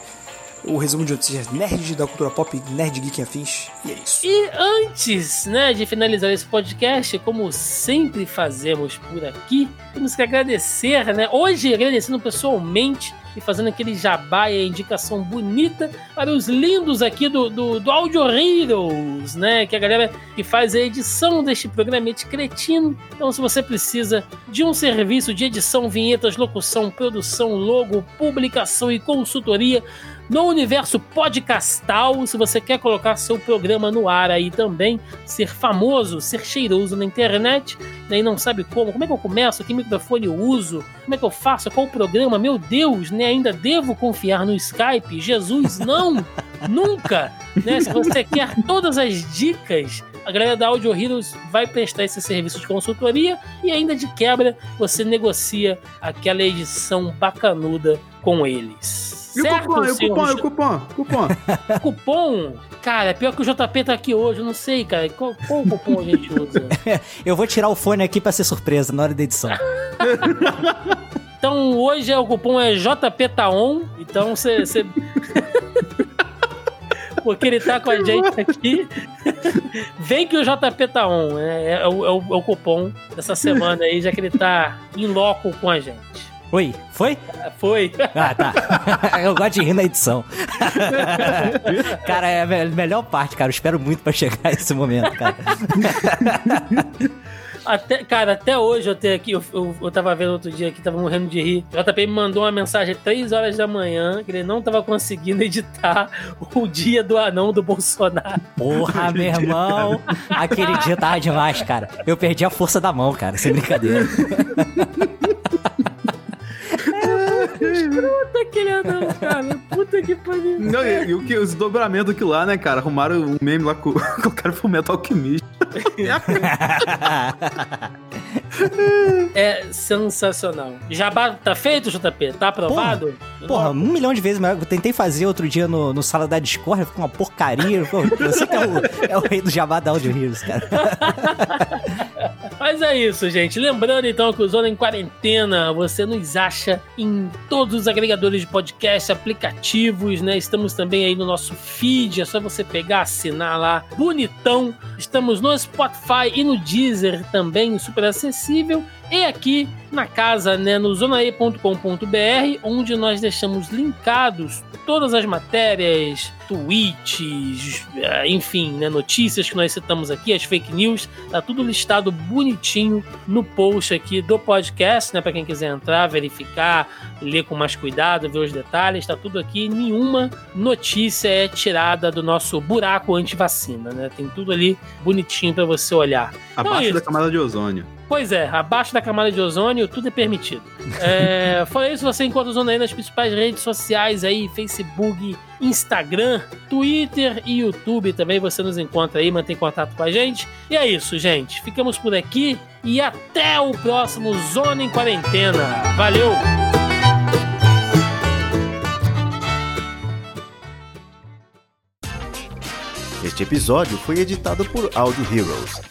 Speaker 4: o resumo de notícias nerd da cultura pop, nerd geek afins. E é isso.
Speaker 1: E antes, né, de finalizar esse podcast, como sempre fazemos por aqui, temos que agradecer, né? Hoje agradecendo pessoalmente e fazendo aquele jabá e a indicação bonita para os lindos aqui do, do, do Audio Heroes, né? Que é a galera que faz a edição deste programete cretino. Então, se você precisa de um serviço de edição, vinhetas, locução, produção, logo, publicação e consultoria, no universo podcastal. Se você quer colocar seu programa no ar aí também, ser famoso, ser cheiroso na internet, né, e não sabe como, como é que eu começo, que microfone eu uso, como é que eu faço, qual o programa, meu Deus, né, ainda devo confiar no Skype? Jesus, não! Nunca! Né, se você quer todas as dicas a galera da Audio Heroes vai prestar esse serviço de consultoria e ainda de quebra você negocia aquela edição bacanuda com eles.
Speaker 2: E o
Speaker 1: Certo,
Speaker 2: cupom, e o cupom, e o cupom, cupom.
Speaker 1: Cupom? Cara, pior que o JP tá aqui hoje, eu não sei, cara. Qual, qual cupom a gente usa?
Speaker 3: Eu vou tirar o fone aqui pra ser surpresa na hora da edição.
Speaker 1: Então hoje é, o cupom é JPTAON, então você. você- Porque ele tá com a gente aqui. Vem que o JP tá on. É, é o, é o- é o cupom dessa semana aí, já que ele tá em loco com a gente.
Speaker 3: Oi, foi?
Speaker 1: Foi.
Speaker 3: Ah, tá. Eu gosto de rir na edição. cara, é a me- melhor parte, cara. Eu espero muito pra chegar esse momento, cara.
Speaker 1: Até, cara, até hoje eu tenho aqui, eu, eu, eu tava vendo outro dia aqui, tava morrendo de rir. O JP me mandou uma mensagem 3 horas da manhã que ele não tava conseguindo editar o dia do anão do Bolsonaro.
Speaker 3: Porra, meu irmão. Aquele dia tava demais, cara. Eu perdi a força da mão, cara. Sem brincadeira.
Speaker 1: Puta aquele anão, cara. Puta que pariu.
Speaker 2: Não, e, e o que, os dobramentos aqui lá, né, cara? Arrumaram um meme lá com, com o cara Fullmetal Alchemist.
Speaker 1: É sensacional. Jabá tá feito, JP? Tá aprovado?
Speaker 3: Porra, um milhão de vezes melhor. Eu tentei fazer outro dia no, no sala da Discord, ficou uma porcaria. Você que é o, é o rei do jabá da Audio Heroes, cara.
Speaker 1: Mas é isso, gente. Lembrando então que o Zona em Quarentena você nos acha em todos os agregadores de podcast, aplicativos, né? Estamos também aí no nosso feed, é só você pegar, assinar lá, bonitão. Estamos no Spotify e no Deezer também, super acessível. E aqui na casa, né, no zonae.com.br, onde nós deixamos linkados todas as matérias, tweets, eh, enfim, né, notícias que nós citamos aqui, as fake news, tá tudo listado bonitinho no post aqui do podcast, né, para quem quiser entrar, verificar, ler com mais cuidado, ver os detalhes, tá tudo aqui, nenhuma notícia é tirada do nosso buraco anti-vacina, né? Tem tudo ali bonitinho para você olhar.
Speaker 2: Abaixo
Speaker 1: isso.
Speaker 2: da camada de ozônio.
Speaker 1: Pois é, abaixo da camada de ozônio, tudo é permitido. É, fora isso, você encontra o Zona aí nas principais redes sociais aí, Facebook, Instagram, Twitter e YouTube também. Você nos encontra aí, mantém contato com a gente. E é isso, gente. Ficamos por aqui e até o próximo Zona em Quarentena. Valeu!
Speaker 5: Este episódio foi editado por Audio Heroes.